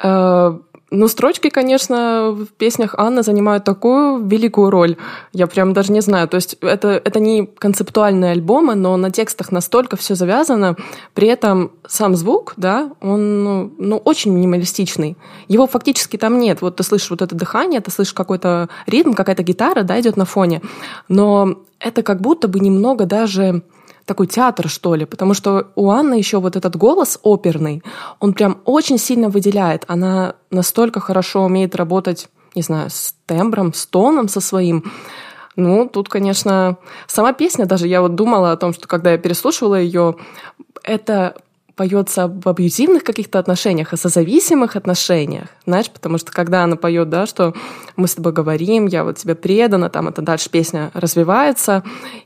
Speaker 2: Э, ну, строчки, конечно, в песнях Анны занимают такую великую роль. Я прям даже не знаю. То есть это, это не концептуальные альбомы, но на текстах настолько все завязано. При этом сам звук, да, он ну, ну, очень минималистичный. Его фактически там нет. Вот ты слышишь вот это дыхание, ты слышишь какой-то ритм, какая-то гитара, да, идет на фоне. Но это как будто бы немного даже такой театр, что ли, потому что у Анны еще вот этот голос оперный, он прям очень сильно выделяет. Она настолько хорошо умеет работать, не знаю, с тембром, с тоном со своим. Ну, тут, конечно, сама песня, даже я вот думала о том, что когда я переслушивала ее, это поется об абьюзивных каких-то отношениях, о созависимых отношениях, знаешь, потому что когда она поет, да, что мы с тобой говорим, я вот тебе предана, там это дальше песня развивается,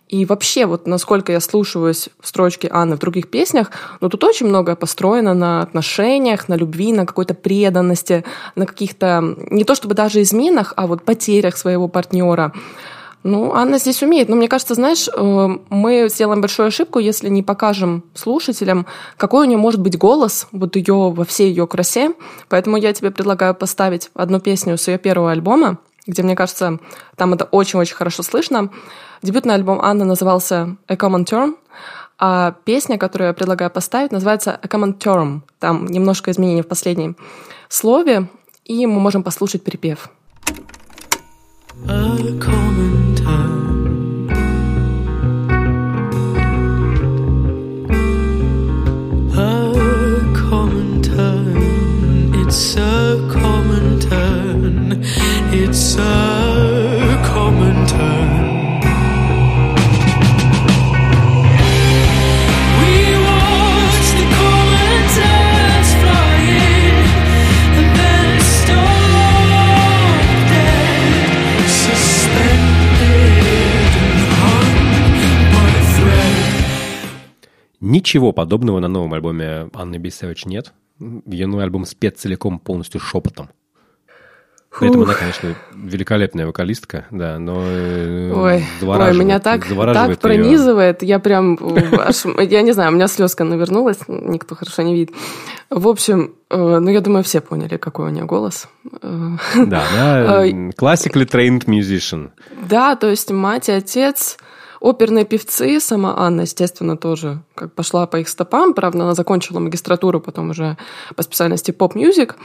Speaker 2: и вообще вот насколько я слушаюсь в строчке Анны в других песнях, ну тут очень многое построено на отношениях, на любви, на какой-то преданности, на каких-то, не то чтобы даже изменах, а вот потерях своего партнера. Ну, Анна здесь умеет. Но мне кажется, знаешь, э, мы сделаем большую ошибку, если не покажем слушателям, какой у нее может быть голос, вот ее во всей ее красе. Поэтому я тебе предлагаю поставить одну песню с ее первого альбома, где, мне кажется, там это очень-очень хорошо слышно. Дебютный альбом Анны назывался «A Common Term», а песня, которую я предлагаю поставить, называется «A Common Term». Там немножко изменений в последнем слове, и мы можем послушать припев.
Speaker 6: A common term. A common turn. It's a common turn. It's a
Speaker 1: Ничего подобного на новом альбоме Анны Бисевич нет. Ее новый альбом спет целиком полностью шепотом. При этом она, конечно, великолепная вокалистка, да, но э,
Speaker 2: Ой, ой,
Speaker 1: завораживает-
Speaker 2: меня так,
Speaker 1: завораживает
Speaker 2: так пронизывает. Я прям, э, аж, я не знаю, у меня слезка навернулась, никто хорошо не видит. В общем, э, ну я думаю, все поняли, какой у нее голос.
Speaker 1: Да, она
Speaker 2: Ой.
Speaker 1: classically trained musician.
Speaker 2: Да, то есть мать и отец, оперные певцы, сама Анна, естественно, тоже как пошла по их стопам. Правда, она закончила магистратуру потом уже по специальности pop music.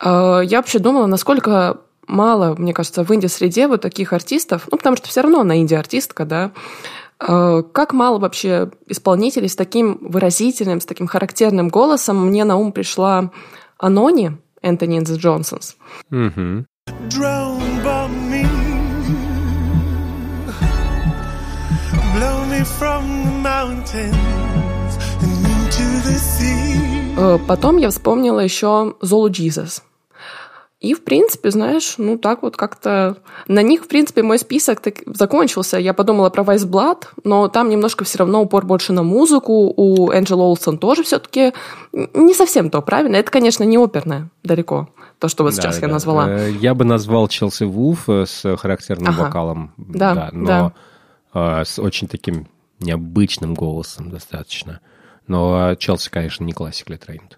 Speaker 2: Э, Я вообще думала, насколько мало, мне кажется, в инди-среде вот таких артистов, ну, потому что все равно она инди-артистка, да, Э, как мало вообще исполнителей с таким выразительным, с таким характерным голосом. Мне на ум пришла Anohni, Antony and the Потом я вспомнила еще Золу Джизас. И, в принципе, знаешь, ну так вот как-то... На них, в принципе, мой список так закончился. Я подумала про Vice Blood, но там немножко все равно упор больше на музыку. У Энджела Олсон тоже все-таки не совсем то, правильно? Это, конечно, не оперное далеко, то, что вот
Speaker 1: Да,
Speaker 2: сейчас я
Speaker 1: да.
Speaker 2: назвала.
Speaker 1: Э, Я бы назвал Челси Вулф э, с характерным
Speaker 2: Ага.
Speaker 1: вокалом.
Speaker 2: Да,
Speaker 1: но э, с очень таким необычным голосом достаточно. Но Челси, конечно, не классикли trained.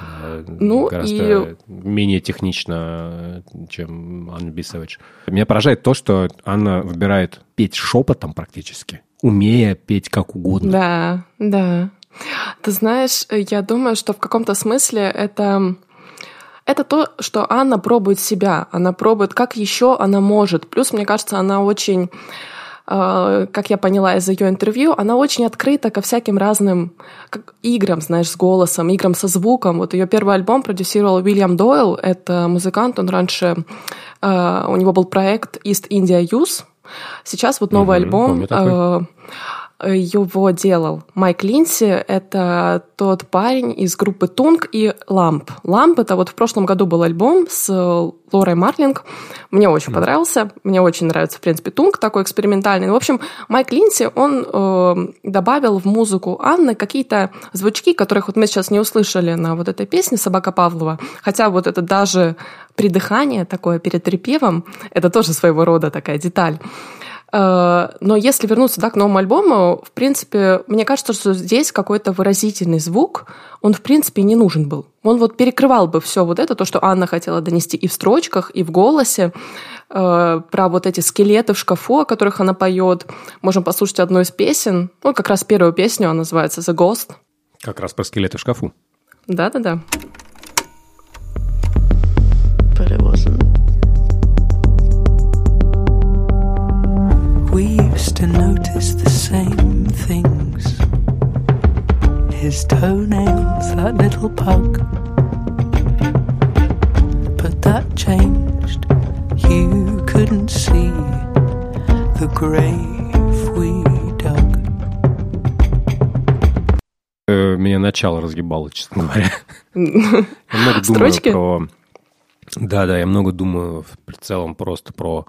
Speaker 1: Э,
Speaker 2: Ну,
Speaker 1: гораздо
Speaker 2: и-
Speaker 1: менее технично, чем Анна Бисович. Меня поражает то, что Анна выбирает петь шепотом практически, умея петь как угодно.
Speaker 2: Да, да. Ты знаешь, я думаю, что в каком-то смысле это это то, что Анна пробует себя, она пробует, как еще она может. Плюс, мне кажется, она очень, как я поняла из ее интервью, она очень открыта ко всяким разным играм, знаешь, с голосом, играм со звуком. Вот ее первый альбом продюсировал Уильям Дойл, это музыкант, он раньше, э, у него был проект East India Youth, Сейчас вот новый
Speaker 1: Мгм,
Speaker 2: альбом э, его делал Майк Линси. Это тот парень из группы Тунг и Ламп. Ламп это вот в прошлом году был альбом с Лорой Марлинг. Мне очень понравился. Мне очень нравится, в принципе, Тунг такой экспериментальный. В общем, Майк Линси, он э, добавил в музыку Анны какие-то звучки, которых вот мы сейчас не услышали на вот этой песне «Собака Павлова». Хотя вот это даже придыхание такое перед припевом, это тоже своего рода такая деталь. Э, Но если вернуться да, к новому альбому, в принципе, мне кажется, что здесь какой-то выразительный звук, он, в принципе, не нужен был. Он вот перекрывал бы все вот это, то, что Анна хотела донести и в строчках, и в голосе, э, про вот эти скелеты в шкафу, о которых она поет. Можем послушать одну из песен. Ну, как раз первую песню, она называется «The Ghost».
Speaker 1: Как раз про скелеты в шкафу.
Speaker 2: Да-да-да.
Speaker 6: To notice the same things. His toenails, that little pug. But that changed. You couldn't see the grave we dug.
Speaker 1: Э, меня начало разъебало, честно говоря. Я много думаю
Speaker 2: Строчки?
Speaker 1: про... Да, да, я много думаю в целом просто про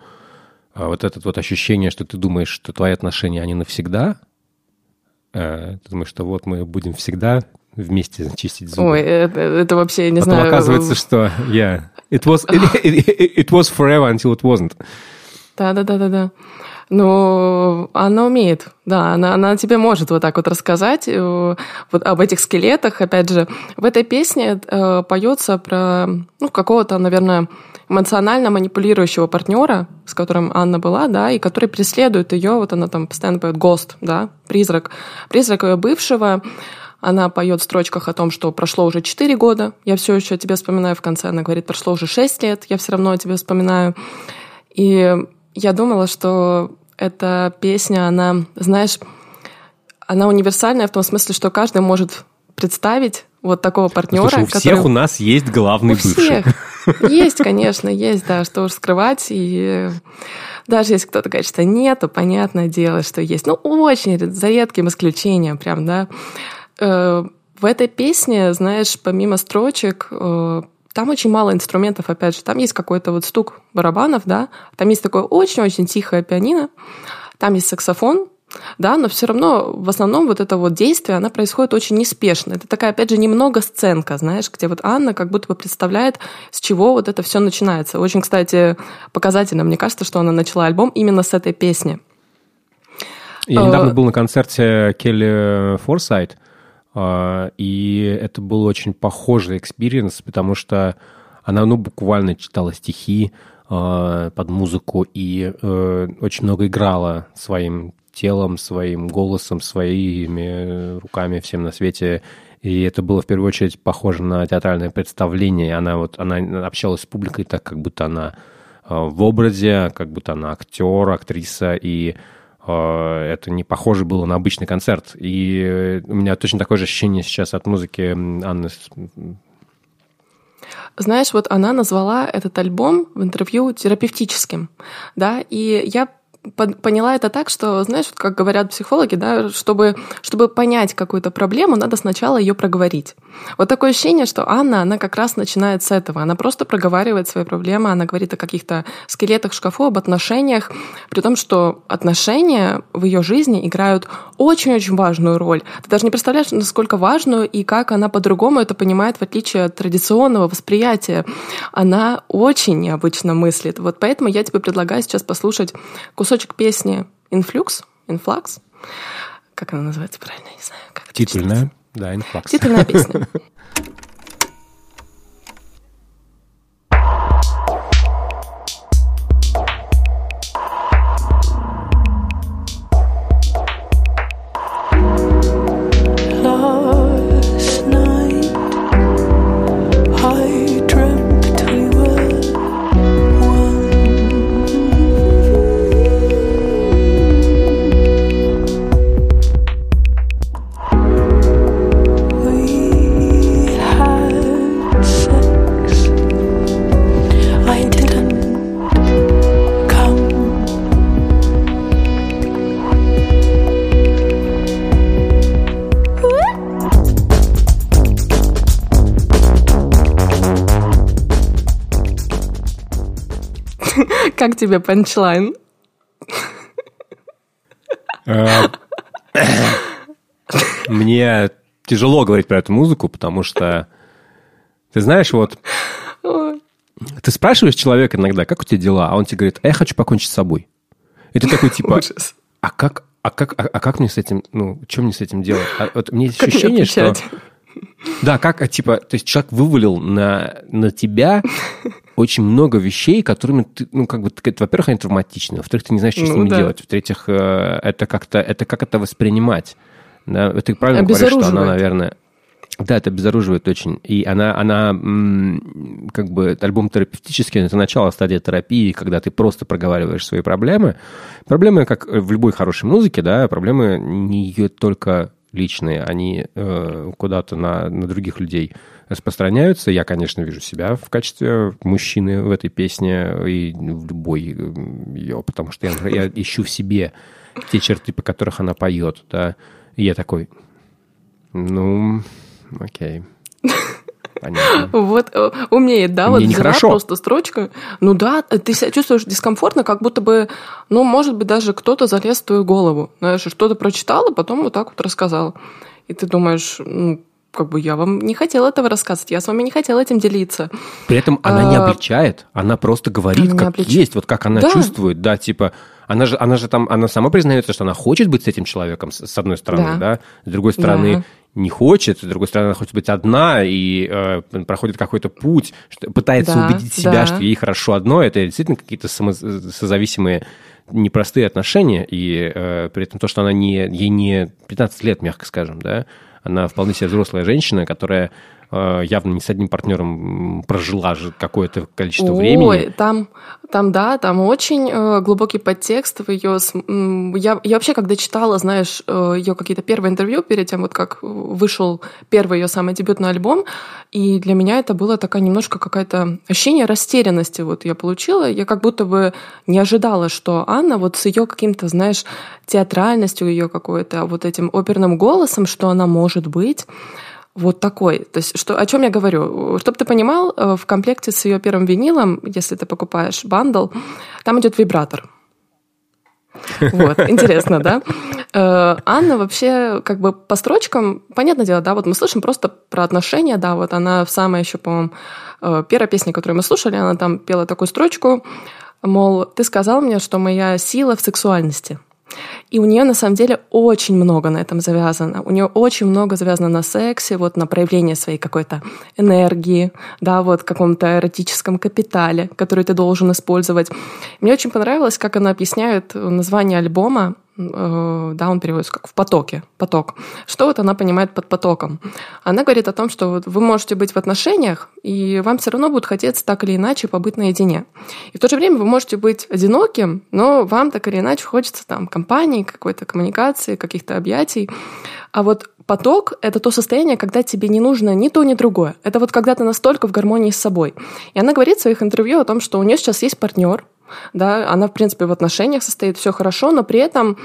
Speaker 1: а, вот это вот ощущение, что ты думаешь, что твои отношения, они навсегда. Э, Ты думаешь, что вот мы будем всегда вместе чистить зубы.
Speaker 2: Ой, это, это вообще, я не
Speaker 1: Потом
Speaker 2: знаю...
Speaker 1: оказывается, что yeah, it was it, it- was forever until it wasn't.
Speaker 2: Да, да, да, да, да. Ну, она умеет, да, она, она тебе может вот так вот рассказать э, вот об этих скелетах. Опять же, в этой песне э, поется про ну, какого-то, наверное, эмоционально манипулирующего партнера, с которым Анна была, да, и который преследует ее, вот она там постоянно поет «Гост», да, призрак, призрак ее бывшего. Она поет в строчках о том, что прошло уже 4 года, я все еще о тебе вспоминаю. В конце она говорит, прошло уже 6 лет, я все равно о тебе вспоминаю. И я думала, что эта песня, она, знаешь, она универсальная в том смысле, что каждый может представить вот такого партнера,
Speaker 1: Слушай, у
Speaker 2: который...
Speaker 1: всех у нас есть главный
Speaker 2: У
Speaker 1: бывший.
Speaker 2: всех. Есть, конечно, есть, да, что уж скрывать. И даже если кто-то говорит, что нет, то понятное дело, что есть. Ну, очень за редким исключением прям, да. Э, В этой песне, знаешь, помимо строчек, э, там очень мало инструментов, опять же. Там есть какой-то вот стук барабанов, да. Там есть такое очень-очень тихое пианино. Там есть саксофон, да, но все равно в основном вот это вот действие, оно происходит очень неспешно. Это такая, опять же, немного сценка, знаешь, где вот Анна как будто бы представляет, с чего вот это все начинается. Очень, кстати, показательно, мне кажется, что она начала альбом именно с этой песни.
Speaker 1: Я
Speaker 2: Э,
Speaker 1: недавно был на концерте Keeley Forsyth, а, и это был очень похожий experience, потому что она, ну, буквально читала стихи а, под музыку и э, очень много играла своим телом, своим голосом, своими руками, всем на свете. И это было в первую очередь похоже на театральное представление. Она вот она общалась с публикой так, как будто она э, в образе, как будто она актер, актриса, и э, это не похоже было на обычный концерт. И э, у меня точно такое же ощущение сейчас от музыки Анны.
Speaker 2: Знаешь, вот она назвала этот альбом в интервью терапевтическим, да, и я поняла это так, что, знаешь, вот как говорят психологи, да, чтобы, чтобы понять какую-то проблему, надо сначала ее проговорить. Вот такое ощущение, что Анна, она как раз начинает с этого. Она просто проговаривает свои проблемы, она говорит о каких-то скелетах в шкафу, об отношениях, при том, что отношения в ее жизни играют очень-очень важную роль. Ты даже не представляешь, насколько важную и как она по-другому это понимает, в отличие от традиционного восприятия. Она очень необычно мыслит. Вот поэтому я тебе предлагаю сейчас послушать кусочек песни «Influx», «Influx». Как она называется правильно? Я не знаю. Как.
Speaker 1: Титульная, да, Influx.
Speaker 2: Титульная песня. Как тебе панчлайн?
Speaker 1: Э, Мне тяжело говорить про эту музыку, потому что, ты знаешь, вот ты спрашиваешь человека иногда, как у тебя дела, а он тебе говорит, а я хочу покончить с собой. И ты такой, типа, а как, а как, а, а как мне с этим, ну, что мне с этим делать? А вот мне есть ощущение, что... Да, как, а, типа, то есть человек вывалил на, на тебя очень много вещей, которыми ты, ну, как бы, во-первых, они травматичны, во-вторых, ты не знаешь, что с
Speaker 2: Ну
Speaker 1: ними
Speaker 2: да.
Speaker 1: делать, в-третьих, э, это как-то, это как это воспринимать. Да? Ты правильно говоришь, что она, наверное... Да, это обезоруживает очень. И она, она как бы, альбом терапевтический, это начало стадии терапии, когда ты просто проговариваешь свои проблемы. Проблемы, как в любой хорошей музыке, да, проблемы не только личные, они э, куда-то на, на других людей распространяются. Я, конечно, вижу себя в качестве мужчины в этой песне и в любой ее, потому что я, я ищу в себе те черты, по которых она поет, да. И я такой, Ну, окей. Понятно.
Speaker 2: Вот э, умнеет, да, вот
Speaker 1: Мне
Speaker 2: взяла
Speaker 1: нехорошо.
Speaker 2: просто строчку. Ну да, ты себя чувствуешь дискомфортно, как будто бы, ну, может быть, даже кто-то залез в твою голову. Знаешь, что-то прочитала, потом вот так вот рассказала. И ты думаешь, ну, как бы я вам не хотела этого рассказывать, я с вами не хотела этим делиться.
Speaker 1: При этом она не
Speaker 2: А,
Speaker 1: обличает, она просто говорит,
Speaker 2: она не
Speaker 1: как
Speaker 2: обличает.
Speaker 1: есть, вот как она
Speaker 2: Да.
Speaker 1: чувствует, да, типа, она же, она же там, она сама признается, что она хочет быть с этим человеком, с, с одной стороны, да,
Speaker 2: Да.
Speaker 1: с другой стороны,
Speaker 2: Да.
Speaker 1: Не хочет, с другой стороны, она хочет быть одна и э, проходит какой-то путь, что, пытается
Speaker 2: Да,
Speaker 1: убедить себя,
Speaker 2: да.
Speaker 1: что ей хорошо одно, это действительно какие-то само- созависимые непростые отношения, и э, при этом то, что она не, ей не 15 лет, мягко скажем, да, она вполне себе взрослая женщина, которая явно не с одним партнером прожила же какое-то количество
Speaker 2: Ой,
Speaker 1: времени.
Speaker 2: там, там, да, там очень э, глубокий подтекст в ее... Я, я вообще, когда читала, знаешь, ее какие-то первые интервью перед тем, вот как вышел первый ее самый дебютный альбом, и для меня это было такая немножко какая-то ощущение растерянности вот я получила. Я как будто бы не ожидала, что Анна вот с ее каким-то, знаешь, театральностью ее какой-то, вот этим оперным голосом, что она может быть вот такой. То есть, что, о чем я говорю? Чтобы ты понимал, э, в комплекте с ее первым винилом, если ты покупаешь бандл, там идет вибратор. Вот, интересно, да? Э, Анна вообще как бы по строчкам, понятное дело, да, вот мы слышим просто про отношения, да, вот она в самой еще, по-моему, э, первой песне, которую мы слушали, она там пела такую строчку, мол, ты сказал мне, что моя сила в сексуальности. И у нее на самом деле очень много на этом завязано. У нее очень много завязано на сексе, вот на проявление своей какой-то энергии, да, вот каком-то эротическом капитале, который ты должен использовать. Мне очень понравилось, как она объясняет название альбома. Э, Да, он переводится как в потоке, поток. Что вот она понимает под потоком? Она говорит о том, что вот вы можете быть в отношениях, и вам все равно будет хотеться так или иначе побыть наедине. И в то же время вы можете быть одиноким, но вам так или иначе хочется там компании, какой-то коммуникации, каких-то объятий. А вот поток — это то состояние, когда тебе не нужно ни то, ни другое. Это вот когда ты настолько в гармонии с собой. И она говорит в своих интервью о том, что у нее сейчас есть партнер, да, она, в принципе, в отношениях состоит, все хорошо, но при этом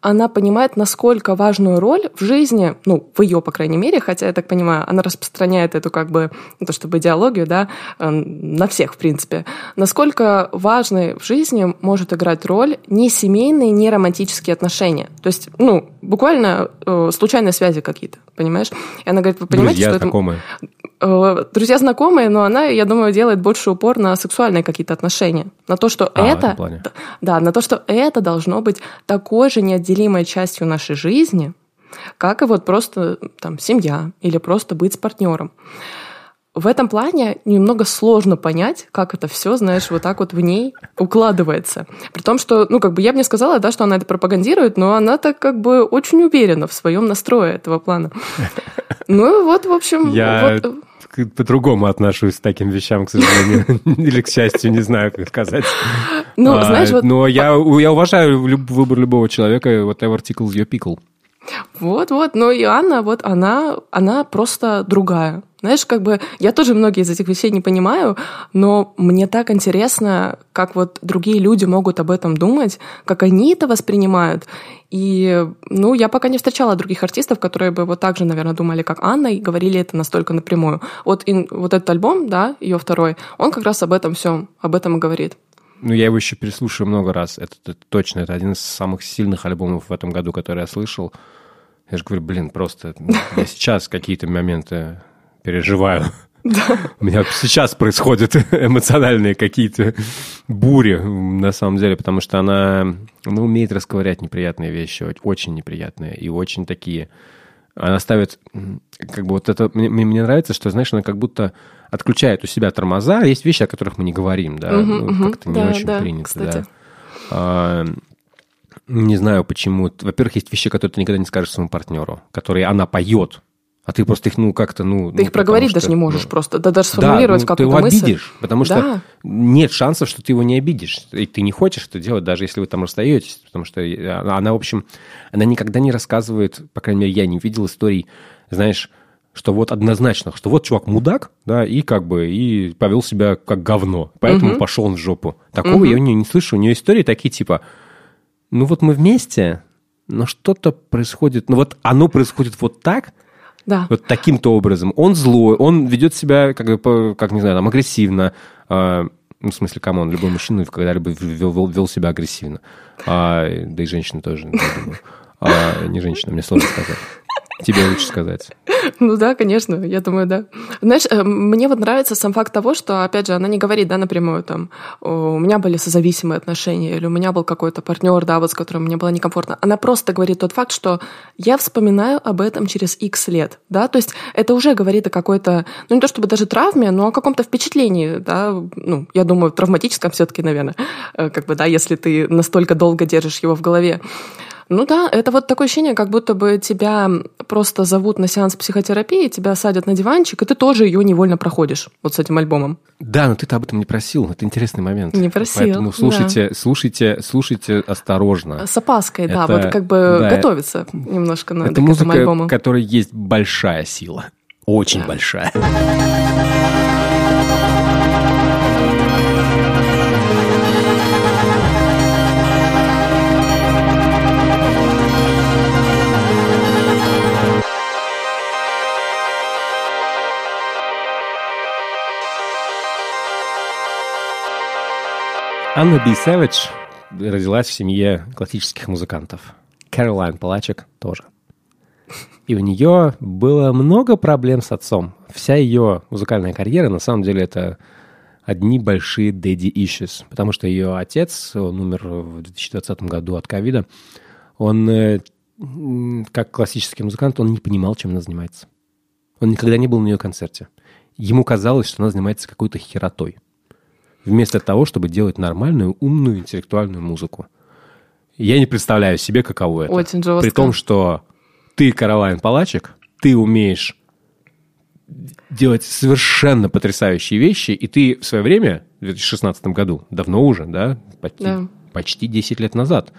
Speaker 2: она понимает, насколько важную роль в жизни, ну, в ее, по крайней мере, хотя, я так понимаю, она распространяет эту как бы, не то чтобы идеологию, да, э, на всех, в принципе, насколько важной в жизни может играть роль не семейные, не романтические отношения. То есть, ну, буквально э, случайные связи какие-то, понимаешь? И она говорит, вы понимаете,
Speaker 1: Друзья,
Speaker 2: что это...
Speaker 1: знакомые.
Speaker 2: Э, друзья знакомые, но она, я думаю, делает больше упор на сексуальные какие-то отношения. На то, что
Speaker 1: А,
Speaker 2: это... Да, на то, что это должно быть такой же неотделимой частью нашей жизни, как и вот просто там семья или просто быть с партнером. В этом плане немного сложно понять, как это все, знаешь, вот так вот в ней укладывается. При том, что, ну, как бы я бы не сказала, да, что она это пропагандирует, но она так как бы очень уверена в своем настрое этого плана. Ну, вот, в общем,
Speaker 1: Я
Speaker 2: вот,
Speaker 1: по-другому отношусь к таким вещам, к сожалению. Или к счастью, не знаю, как сказать.
Speaker 2: Ну,
Speaker 1: А,
Speaker 2: знаешь, вот-
Speaker 1: Но я, я уважаю люб- выбор любого человека, whatever tickles your pickle.
Speaker 2: Вот, вот, но и Анна, вот она, она просто другая. Знаешь, как бы я тоже многие из этих вещей не понимаю, но мне так интересно, как вот другие люди могут об этом думать, как они это воспринимают. И, ну, я пока не встречала других артистов, которые бы вот так же, наверное, думали, как Анна, и говорили это настолько напрямую. Вот, и, вот этот альбом, да, ее второй, он как раз об этом все, об этом и говорит.
Speaker 1: Ну, я его еще переслушаю много раз. Это, это точно, это один из самых сильных альбомов в этом году, который я слышал. Я же говорю, блин, просто я сейчас какие-то моменты переживаю. У меня сейчас происходят эмоциональные какие-то бури, на самом деле, потому что она ну, умеет расковырять неприятные вещи, очень неприятные и очень такие. Она ставит, как бы вот это, мне, мне нравится, что, знаешь, она как будто отключает у себя тормоза. Есть вещи, о которых мы не говорим, да,
Speaker 2: Мгм,
Speaker 1: ну, как-то не
Speaker 2: Да,
Speaker 1: очень
Speaker 2: да,
Speaker 1: принято,
Speaker 2: кстати.
Speaker 1: да. А, не знаю почему. Во-первых, есть вещи, которые ты никогда не скажешь своему партнеру, которые она поет, а ты просто их, ну, как-то, ну...
Speaker 2: Ты их проговорить даже не можешь просто, да даже
Speaker 1: Да,
Speaker 2: сформулировать
Speaker 1: ну,
Speaker 2: как
Speaker 1: ты его
Speaker 2: мысль.
Speaker 1: обидишь, потому что
Speaker 2: Да.
Speaker 1: нет шансов, что ты его не обидишь. И ты не хочешь это делать, даже если вы там расстаетесь, потому что она, она, в общем, она никогда не рассказывает, по крайней мере, я не видел историй, знаешь, что вот однозначно, что вот чувак мудак, да, и как бы, и повел себя как говно, поэтому
Speaker 2: Мгм.
Speaker 1: пошел он в жопу. Такого я у нее не слышу. У нее истории такие, типа, ну вот мы вместе, но что-то происходит, ну вот оно происходит вот так,
Speaker 2: Да.
Speaker 1: Вот таким-то образом. Он злой, он ведет себя, как, как не знаю, там, агрессивно. А, ну, в смысле, come on, любой мужчина когда-либо вел, вел- вел себя агрессивно. А, да и женщина тоже, думаю. А, не женщина, мне сложно сказать. Тебе лучше сказать.
Speaker 2: Ну да, конечно, я думаю, да. Знаешь, э, мне вот нравится сам факт того, что, опять же, она не говорит, да, напрямую там, «О, у меня были созависимые отношения, или у меня был какой-то партнер, да, вот с которым мне было некомфортно. Она просто говорит тот факт, что я вспоминаю об этом через X лет, да, то есть это уже говорит о какой-то, ну не то чтобы даже травме, но о каком-то впечатлении, да, ну, я думаю, травматическом все-таки, наверное, э, как бы, да, если ты настолько долго держишь его в голове. Ну да, это вот такое ощущение, как будто бы тебя просто зовут на сеанс психотерапии, тебя садят на диванчик, и ты тоже ее невольно проходишь вот с этим альбомом.
Speaker 1: Да, но ты-то об этом не просил. Это интересный момент.
Speaker 2: Не просил,
Speaker 1: Поэтому слушайте, слушайте, слушайте осторожно.
Speaker 2: С опаской, да,
Speaker 1: Это-
Speaker 2: вот как бы
Speaker 1: да,
Speaker 2: готовиться немножко надо
Speaker 1: Это
Speaker 2: к этому
Speaker 1: музыка,
Speaker 2: альбому.
Speaker 1: в которой есть большая сила. Очень большая. Анна Би Сэвидж родилась в семье классических музыкантов. Кэролайн Палачек тоже. И у нее было много проблем с отцом. Вся ее музыкальная карьера, на самом деле, это одни большие daddy issues. Потому что ее отец, он умер в 2020 году от ковида, он, э, как классический музыкант, он не понимал, чем она занимается. Он никогда не был на ее концерте. Ему казалось, что она занимается какой-то херотой. Вместо того, чтобы делать нормальную, умную, интеллектуальную музыку. Я не представляю себе, каково это.
Speaker 2: Очень жестко.
Speaker 1: При том, что ты Каролайн Палачек, ты умеешь делать совершенно потрясающие вещи, и ты в свое время, в 2016 году, давно уже, да, почти,
Speaker 2: Да.
Speaker 1: почти 10 лет назад,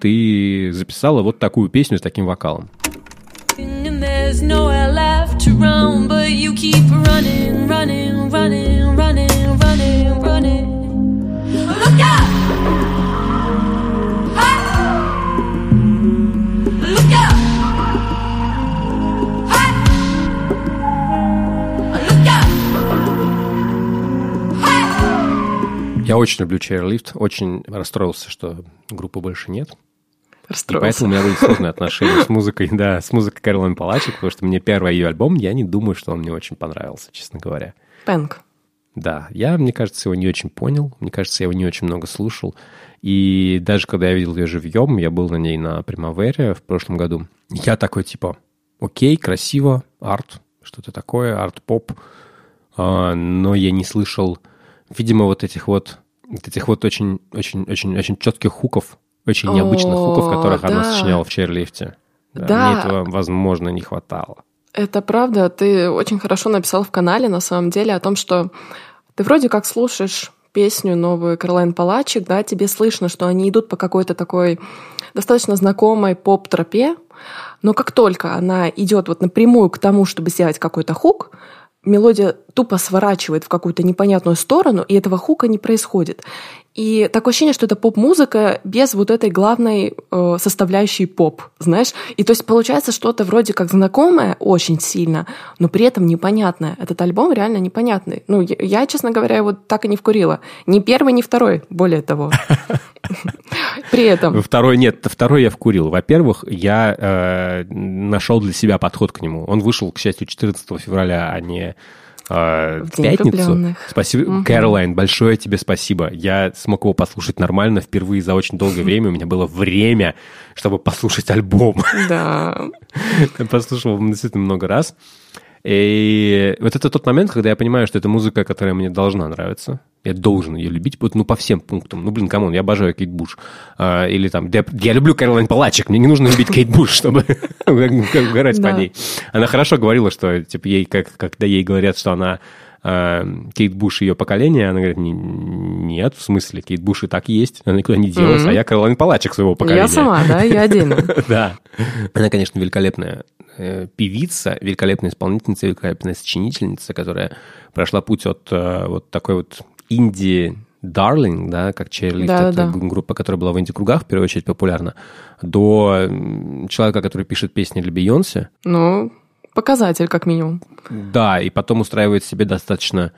Speaker 1: ты записала вот такую песню с таким вокалом.
Speaker 7: Running, running, running, running, running,
Speaker 1: Я очень люблю Chairlift, очень расстроился, что группы больше нет. И
Speaker 2: Расстроился.
Speaker 1: поэтому у меня были сложные отношения с музыкой, да, с музыкой Каролайн Палачек, потому что мне первый ее альбом, я не думаю, что он мне очень понравился, честно говоря.
Speaker 2: Пэнк.
Speaker 1: Да, я, мне кажется, его не очень понял, мне кажется, я его не очень много слушал. И даже когда я видел ее живьем, я был на ней на Примавере в прошлом году, я такой типа, окей, красиво, арт, что-то такое, арт-поп, А, но я не слышал, видимо, вот этих вот, вот этих вот очень, очень, очень, очень четких хуков, очень необычных
Speaker 2: О,
Speaker 1: хуков, которых она сочиняла в черлифте. Да,
Speaker 2: Да.
Speaker 1: Мне этого, возможно, не хватало.
Speaker 2: Это правда, ты очень хорошо написал в канале, на самом деле, о том, что ты вроде как слушаешь песню новую Каролайн Палачик, да, тебе слышно, что они идут по какой-то такой достаточно знакомой поп-тропе, но как только она идет вот напрямую к тому, чтобы сделать какой-то хук, мелодия тупо сворачивает в какую-то непонятную сторону, и этого хука не происходит. И такое ощущение, что это поп-музыка без вот этой главной э, составляющей поп, знаешь? И то есть получается что-то вроде как знакомое очень сильно, но при этом непонятное. Этот альбом реально непонятный. Ну, я, я, честно говоря, его так и не вкурила. Ни первый, ни второй, более того. При этом.
Speaker 1: Второй нет, второй я вкурил. Во-первых, я э, нашел для себя подход к нему. Он вышел, к счастью, 14 февраля, а не э, в пятницу.
Speaker 2: влюбленных.
Speaker 1: Спасибо,
Speaker 2: Мгм.
Speaker 1: Кэролайн, большое тебе спасибо. Я смог его послушать нормально впервые за очень долгое время. У меня было время, чтобы послушать альбом.
Speaker 2: Да.
Speaker 1: Я послушал его действительно много раз. И вот это тот момент, когда я понимаю, что это музыка, которая мне должна нравиться. Я должен ее любить, вот, ну, по всем пунктам. Ну, блин, come on, я обожаю Кейт Буш. А, или там, я, я люблю Кэролайн Полачек, мне не нужно любить Кейт Буш, чтобы угорать по ней. Она хорошо говорила, что, типа, ей, как, когда ей говорят, что она Кейт Буш ее поколение, она говорит, «Не- нет, в смысле, Кейт Буш и так есть, она никуда не делась, а я Кэролайн Полачек своего поколения.
Speaker 2: Я сама, да, я отдельно.
Speaker 1: Да. Она, конечно, великолепная э, певица, великолепная исполнительница, великолепная сочинительница, которая прошла путь от э, вот такой вот инди Darling, да, как Cheerleader,
Speaker 2: Да-да-да.
Speaker 1: это группа, которая была в инди-кругах, в первую очередь, популярна, до человека, который пишет песни для Бейонсе.
Speaker 2: Ну, Показатель, как минимум.
Speaker 1: Да, и потом устраивает себе достаточно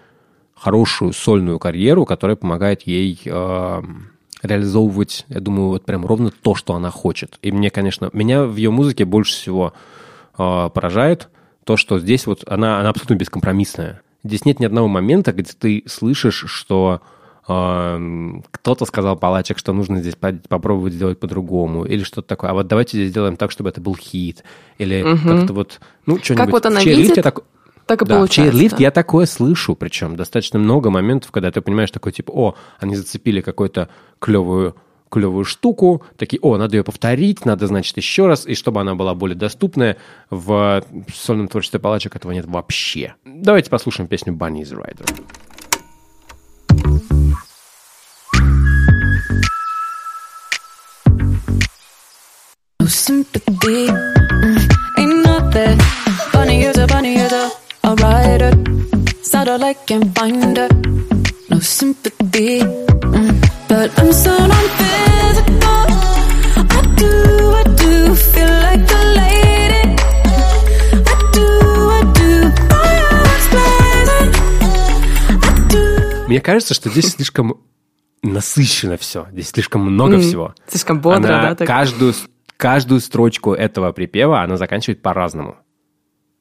Speaker 1: хорошую сольную карьеру, которая помогает ей э, реализовывать, я думаю, вот прям ровно то, что она хочет. И мне, конечно, меня в ее музыке больше всего э, поражает то, что здесь вот она, она абсолютно бескомпромиссная. Здесь нет ни одного момента, где ты слышишь, что кто-то сказал палачек, что нужно здесь по- попробовать сделать по-другому, или что-то такое. А вот давайте здесь сделаем так, чтобы это был хит. Или как-то вот, ну, что-нибудь.
Speaker 2: вот она видит,
Speaker 1: так-
Speaker 2: Так и
Speaker 1: да,
Speaker 2: получается. Да.
Speaker 1: я такое слышу, причем достаточно много моментов, когда ты понимаешь такой, типа, о, они зацепили какую-то клевую клевую штуку, такие, о, надо ее повторить, надо, значит, еще раз, и чтобы она была более доступная. В сольном творчестве палачек этого нет вообще. Давайте послушаем песню Bunny is Rider.
Speaker 7: Sympathy, mm, ain't nothing. Bunny is a bunny is a, a rider. Sound like can find her. No sympathy, mm, but I'm so non-physical. I do, I do feel like a lady. I do, I do. Fireworks blazing. I do.
Speaker 1: Мне кажется, что здесь слишком насыщенно все. Здесь слишком много
Speaker 2: М,
Speaker 1: всего.
Speaker 2: Слишком бодро,
Speaker 1: Она
Speaker 2: да? так?
Speaker 1: каждую, каждую строчку этого припева она заканчивает по-разному.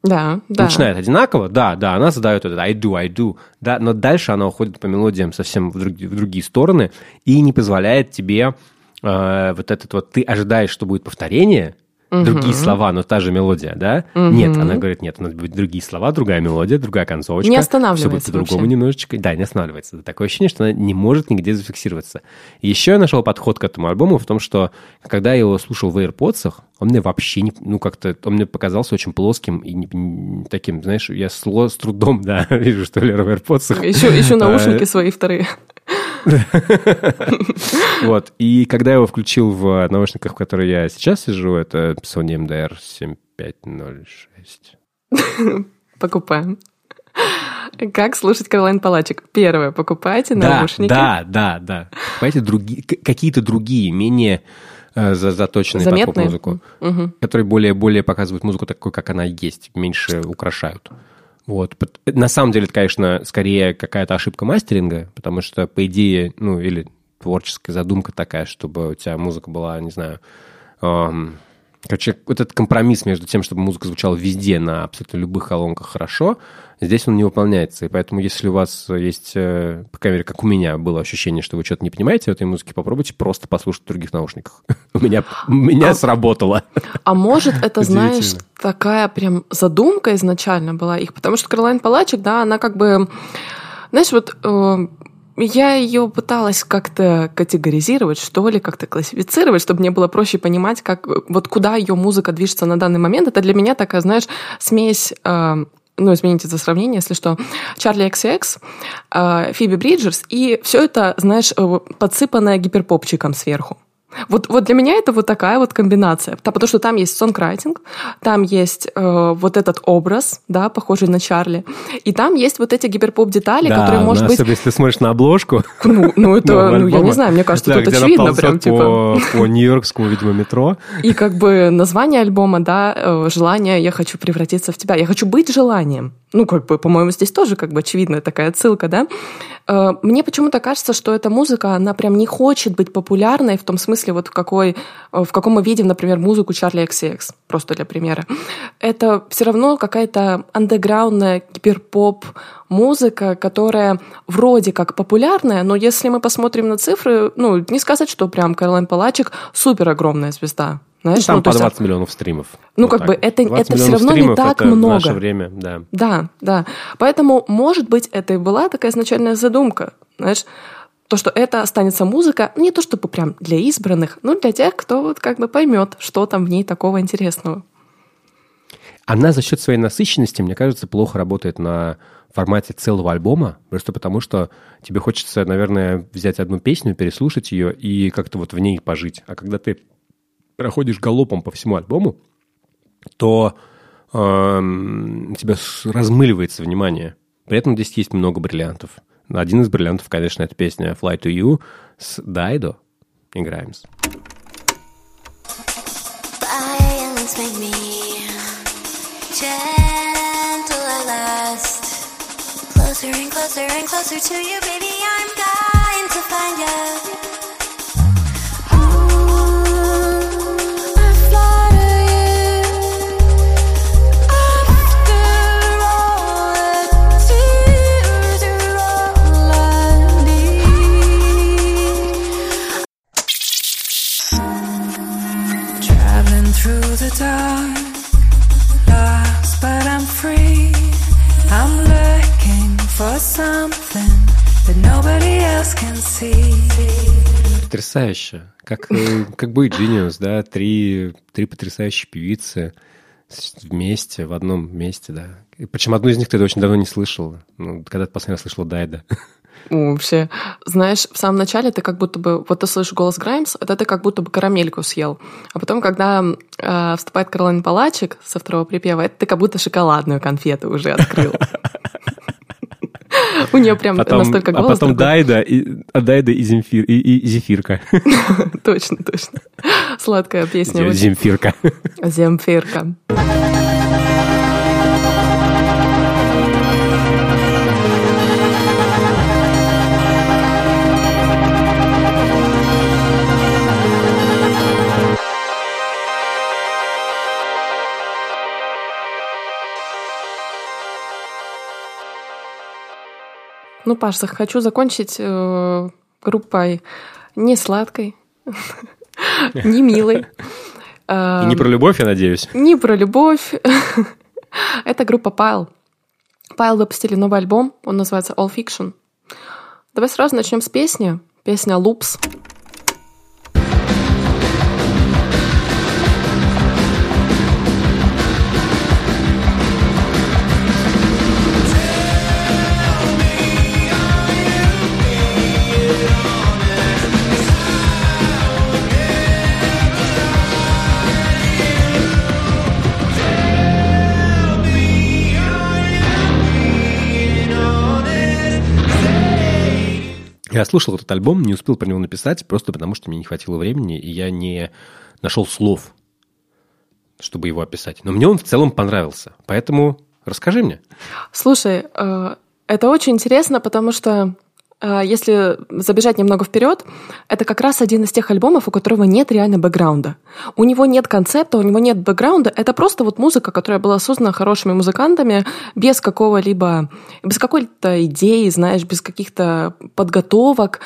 Speaker 2: Да, да.
Speaker 1: Начинает одинаково, да, да, она задает этот I do, I do, да, но дальше она уходит по мелодиям совсем в другие, в другие стороны и не позволяет тебе э, вот этот вот, ты ожидаешь, что будет повторение, другие слова, но та же мелодия, да? Нет, она говорит, нет, у нас будут другие слова, другая мелодия, другая концовочка.
Speaker 2: Не останавливается
Speaker 1: Все будет по-другому немножечко. Да, не останавливается. Такое ощущение, что она не может нигде зафиксироваться. Еще я нашел подход к этому альбому в том, что когда я его слушал в AirPods, он мне вообще не... Ну, как-то... Он мне показался очень плоским и не- не- таким, знаешь, я сло, с трудом, да, вижу, что Лера в AirPods.
Speaker 2: Еще, еще наушники
Speaker 1: Э,
Speaker 2: свои вторые.
Speaker 1: Вот. И когда я его включил в наушниках, в которые я сейчас сижу, это Sony MDR 7506.
Speaker 2: Покупаем. Как слушать Каролайн Палачек? Первое, покупайте
Speaker 1: Да,
Speaker 2: наушники.
Speaker 1: да, да, да. Покупайте другие, какие-то другие, менее э, за- заточенные под
Speaker 2: Заметные?
Speaker 1: поп-музыку, которые более, более показывают музыку такой, как она есть, меньше украшают. Вот. На самом деле, это, конечно, скорее какая-то ошибка мастеринга, потому что, по идее, ну, или творческая задумка такая, чтобы у тебя музыка была, не знаю, эм, короче, вот этот компромисс между тем, чтобы музыка звучала везде, на абсолютно любых колонках хорошо, здесь он не выполняется. И поэтому, если у вас есть, э, по крайней мере, как у меня было ощущение, что вы что-то не понимаете в этой музыке, попробуйте просто послушать в других наушниках. У меня, у меня сработало.
Speaker 2: А может, это, знаешь, такая прям задумка изначально была их, потому что Каролайн Палачек, да, она как бы, знаешь, вот э, я ее пыталась как-то категоризировать, что ли, как-то классифицировать, чтобы мне было проще понимать, как вот куда ее музыка движется на данный момент. Это для меня такая, знаешь, смесь э, ну, извините за сравнение, если что, Чарли XX, э, Фиби Бриджерс, и все это, знаешь, э, подсыпанное гиперпопчиком сверху. Вот, вот для меня это вот такая вот комбинация, потому что там есть сонграйтинг, там есть э, вот этот образ, да, похожий на Чарли, и там есть вот эти гиперпоп-детали, которые, может быть,
Speaker 1: особенно если ты смотришь на обложку.
Speaker 2: ну, ну, это, ну, я не знаю, мне кажется,
Speaker 1: Да,
Speaker 2: тут очевидно прям, типа...
Speaker 1: по, по Нью-Йоркскому, видимо, метро.
Speaker 2: И как бы название альбома, да, э, желание «Я хочу превратиться в тебя», «Я хочу быть желанием». Ну, как бы, по-моему, здесь тоже как бы очевидная такая отсылка, да. Э, Мне почему-то кажется, что эта музыка, она прям не хочет быть популярной в том смысле, вот в, какой, э, в каком мы видим, например, музыку Чарли XX, просто для примера. Это все равно какая-то андеграундная гиперпоп музыка, которая вроде как популярная, но если мы посмотрим на цифры, ну, не сказать, что прям Каролайн Палачик супер огромная звезда. Знаешь,
Speaker 1: Там
Speaker 2: ну,
Speaker 1: по
Speaker 2: есть,
Speaker 1: 20 миллионов стримов.
Speaker 2: Ну,
Speaker 1: Вот
Speaker 2: как
Speaker 1: так.
Speaker 2: бы это-
Speaker 1: 20
Speaker 2: это
Speaker 1: миллионов
Speaker 2: равно не так
Speaker 1: это в
Speaker 2: много.
Speaker 1: наше время, да.
Speaker 2: Да, да. Поэтому, может быть, это и была такая изначальная задумка, знаешь, то, что это останется музыка, ну, не то чтобы прям для избранных, но для тех, кто вот как бы поймет, что там в ней такого интересного.
Speaker 1: Она за счет своей насыщенности, мне кажется, плохо работает на формате целого альбома, просто потому что тебе хочется, наверное, взять одну песню, переслушать ее и как-то вот в ней пожить. А когда ты проходишь галопом по всему альбому, то у тебя размыливается внимание. При этом здесь есть много бриллиантов. Один из бриллиантов, конечно, это песня «Fly to You» с Дайдо. Играем.
Speaker 8: Violence.
Speaker 7: Closer and closer and closer to you, baby. I'm dying to find you.
Speaker 1: Потрясающе. Как, э, как бы Genius, да, три, три потрясающие певицы вместе, в одном месте, да. И Причем одну из них ты очень давно не слышал. Ну, когда ты последний раз слышал Дайда.
Speaker 2: Вообще, знаешь, в самом начале ты как будто бы, вот ты слышишь голос Граймс, это ты как будто бы карамельку съел. А потом, когда э, вступает Каролин Палачик со второго припева, это ты как будто шоколадную конфету уже открыл. У нее прям
Speaker 1: Потом,
Speaker 2: настолько
Speaker 1: а
Speaker 2: голос
Speaker 1: потом
Speaker 2: другой.
Speaker 1: Дайда, и, а Дайда и, Земфир, и, и Зефирка.
Speaker 2: Точно, точно. Сладкая песня.
Speaker 1: Земфирка.
Speaker 2: Земфирка. Ну, Паш, хочу закончить э, группой не сладкой, не милой.
Speaker 1: И не про любовь, я надеюсь.
Speaker 2: Не про любовь. Это группа Pile. Pile выпустили новый альбом, он называется All Fiction. Давай сразу начнем с песни. Песня Loops.
Speaker 1: Я слушал этот альбом, не успел про него написать, просто потому что мне не хватило времени, и я не нашел слов, чтобы его описать. Но мне он в целом понравился. Поэтому расскажи мне.
Speaker 2: Слушай, э, это очень интересно, потому что если забежать немного вперед, это как раз один из тех альбомов, у которого нет реально бэкграунда. У него нет концепта, у него нет бэкграунда. Это просто вот музыка, которая была создана хорошими музыкантами, без какого-либо, без какой-то идеи, знаешь, без каких-то подготовок.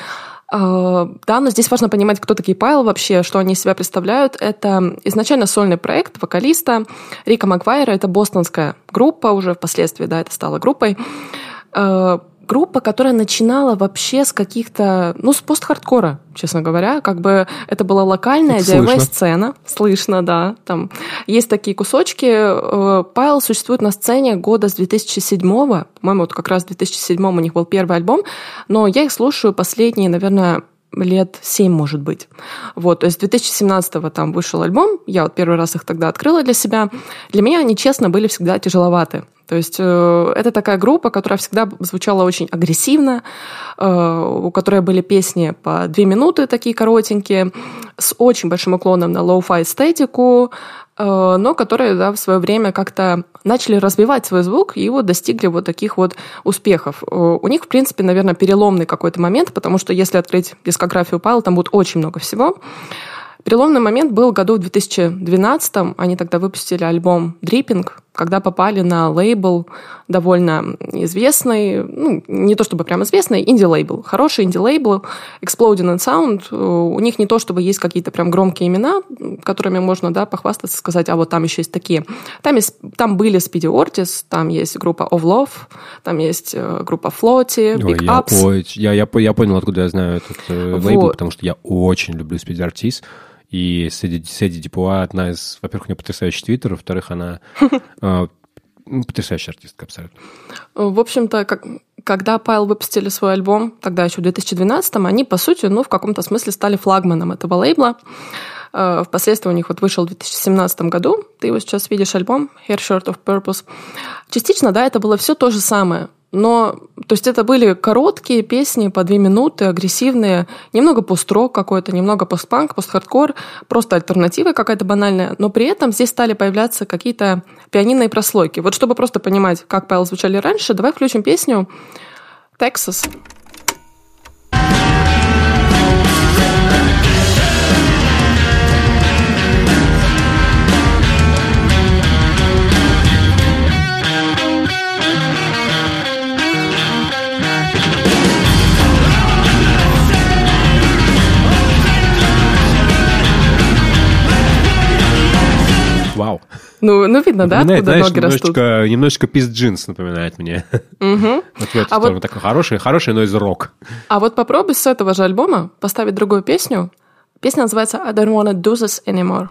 Speaker 2: Э, Да, но здесь важно понимать, кто такие Пайл вообще, что они из себя представляют. Это изначально сольный проект вокалиста Рика Маквайра. Это бостонская группа, уже впоследствии, да, это стало группой. Группа, которая начинала вообще с каких-то, ну, с пост-хардкора, честно говоря. Как бы это была локальная
Speaker 1: Это
Speaker 2: DIY
Speaker 1: слышно.
Speaker 2: сцена. Слышно, да. Там есть такие кусочки. Э, Пайл существует на сцене года с 2007 По-моему, вот как раз в 2007 у них был первый альбом. Но я их слушаю последние, наверное, лет 7, может быть. Вот, то есть 2017-го там вышел альбом, я вот первый раз их тогда открыла для себя. Для меня они, честно, были всегда тяжеловаты. То есть э, это такая группа, которая всегда звучала очень агрессивно, э, у которой были песни по две минуты такие коротенькие, с очень большим уклоном на lo-fi эстетику, э, но которые да, в свое время как-то начали развивать свой звук и вот достигли вот таких вот успехов. У них, в принципе, наверное, переломный какой-то момент, потому что если открыть дискографию Pile 'а, там будет очень много всего. Переломный момент был году в 2012. Они тогда выпустили альбом «Dripping», когда попали на лейбл довольно известный, ну, не то чтобы прям известный, инди-лейбл. Хороший инди-лейбл, Exploding in Sound. У них не то чтобы есть какие-то прям громкие имена, которыми можно да, похвастаться, сказать, а вот там еще есть такие. Там, есть, там были Speedy Ortiz, там есть группа Of Love, там есть э, группа Floaty,
Speaker 1: Ой,
Speaker 2: Big
Speaker 1: я,
Speaker 2: Ups.
Speaker 1: ой, я, я, я понял, откуда я знаю этот э, лейбл,
Speaker 2: Вот.
Speaker 1: потому что я очень люблю Speed Artist. И Сэдди, Сэдди Дипуа одна из... Во-первых, у нее потрясающий твиттер, во-вторых, она э, ну, потрясающая артистка абсолютно.
Speaker 2: В общем-то, как, когда Пайл выпустили свой альбом, тогда еще в 2012-м, они, по сути, ну, в каком-то смысле стали флагманом этого лейбла. Э, Впоследствии у них вот вышел в 2017 году. Ты его сейчас видишь альбом Hair Short of Purpose. Частично, да, это было все то же самое. Но То есть это были короткие песни по две минуты, агрессивные, немного пост-рок какой-то, немного пост-панк, пост-хардкор, просто альтернатива какая-то банальная, но при этом здесь стали появляться какие-то пианинные прослойки. Вот чтобы просто понимать, как Павел звучали раньше, давай включим песню «Texas».
Speaker 1: Вау.
Speaker 2: Ну, ну видно, да, откуда
Speaker 1: знаешь,
Speaker 2: ноги растут?
Speaker 1: немножечко, немножечко пист джинс напоминает мне. Вот в эту
Speaker 2: А вот-.
Speaker 1: Такой хороший, хороший нойз-рок.
Speaker 2: А вот попробуй с этого же альбома поставить другую песню. Песня называется I don't wanna do this anymore.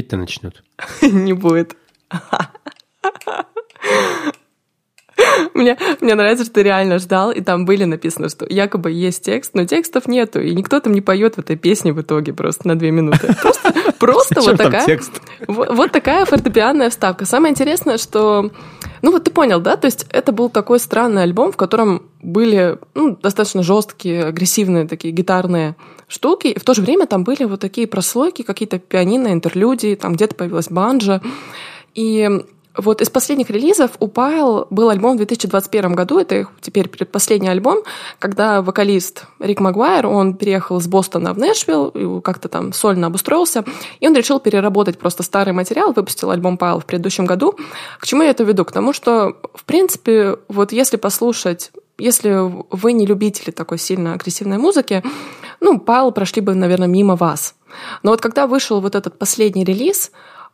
Speaker 1: Петь-то начнет.
Speaker 2: Не будет. Мне, мне нравится, что ты реально ждал, и там были написано, что якобы есть текст, но текстов нету, и никто там не поет в этой песне в итоге просто на две минуты. Просто, просто вот такая...
Speaker 1: текст?
Speaker 2: Вот, вот такая фортепианная вставка. Самое интересное, что... Ну вот ты понял, да? То есть это был такой странный альбом, в котором были ну, достаточно жесткие, агрессивные такие гитарные штуки, и в то же время там были вот такие прослойки, какие-то пианино, интерлюдии, там где-то появилась банджа. И вот из последних релизов у Пайл был альбом в 2021 году, это их теперь предпоследний альбом, когда вокалист Рик Магуайр, он переехал из Бостона в Нэшвилл, как-то там сольно обустроился, и он решил переработать просто старый материал, выпустил альбом Пайл в предыдущем году. К чему я это веду? К тому, что, в принципе, вот если послушать если вы не любители такой сильно агрессивной музыки, ну, Пайл прошли бы, наверное, мимо вас. Но вот когда вышел вот этот последний релиз,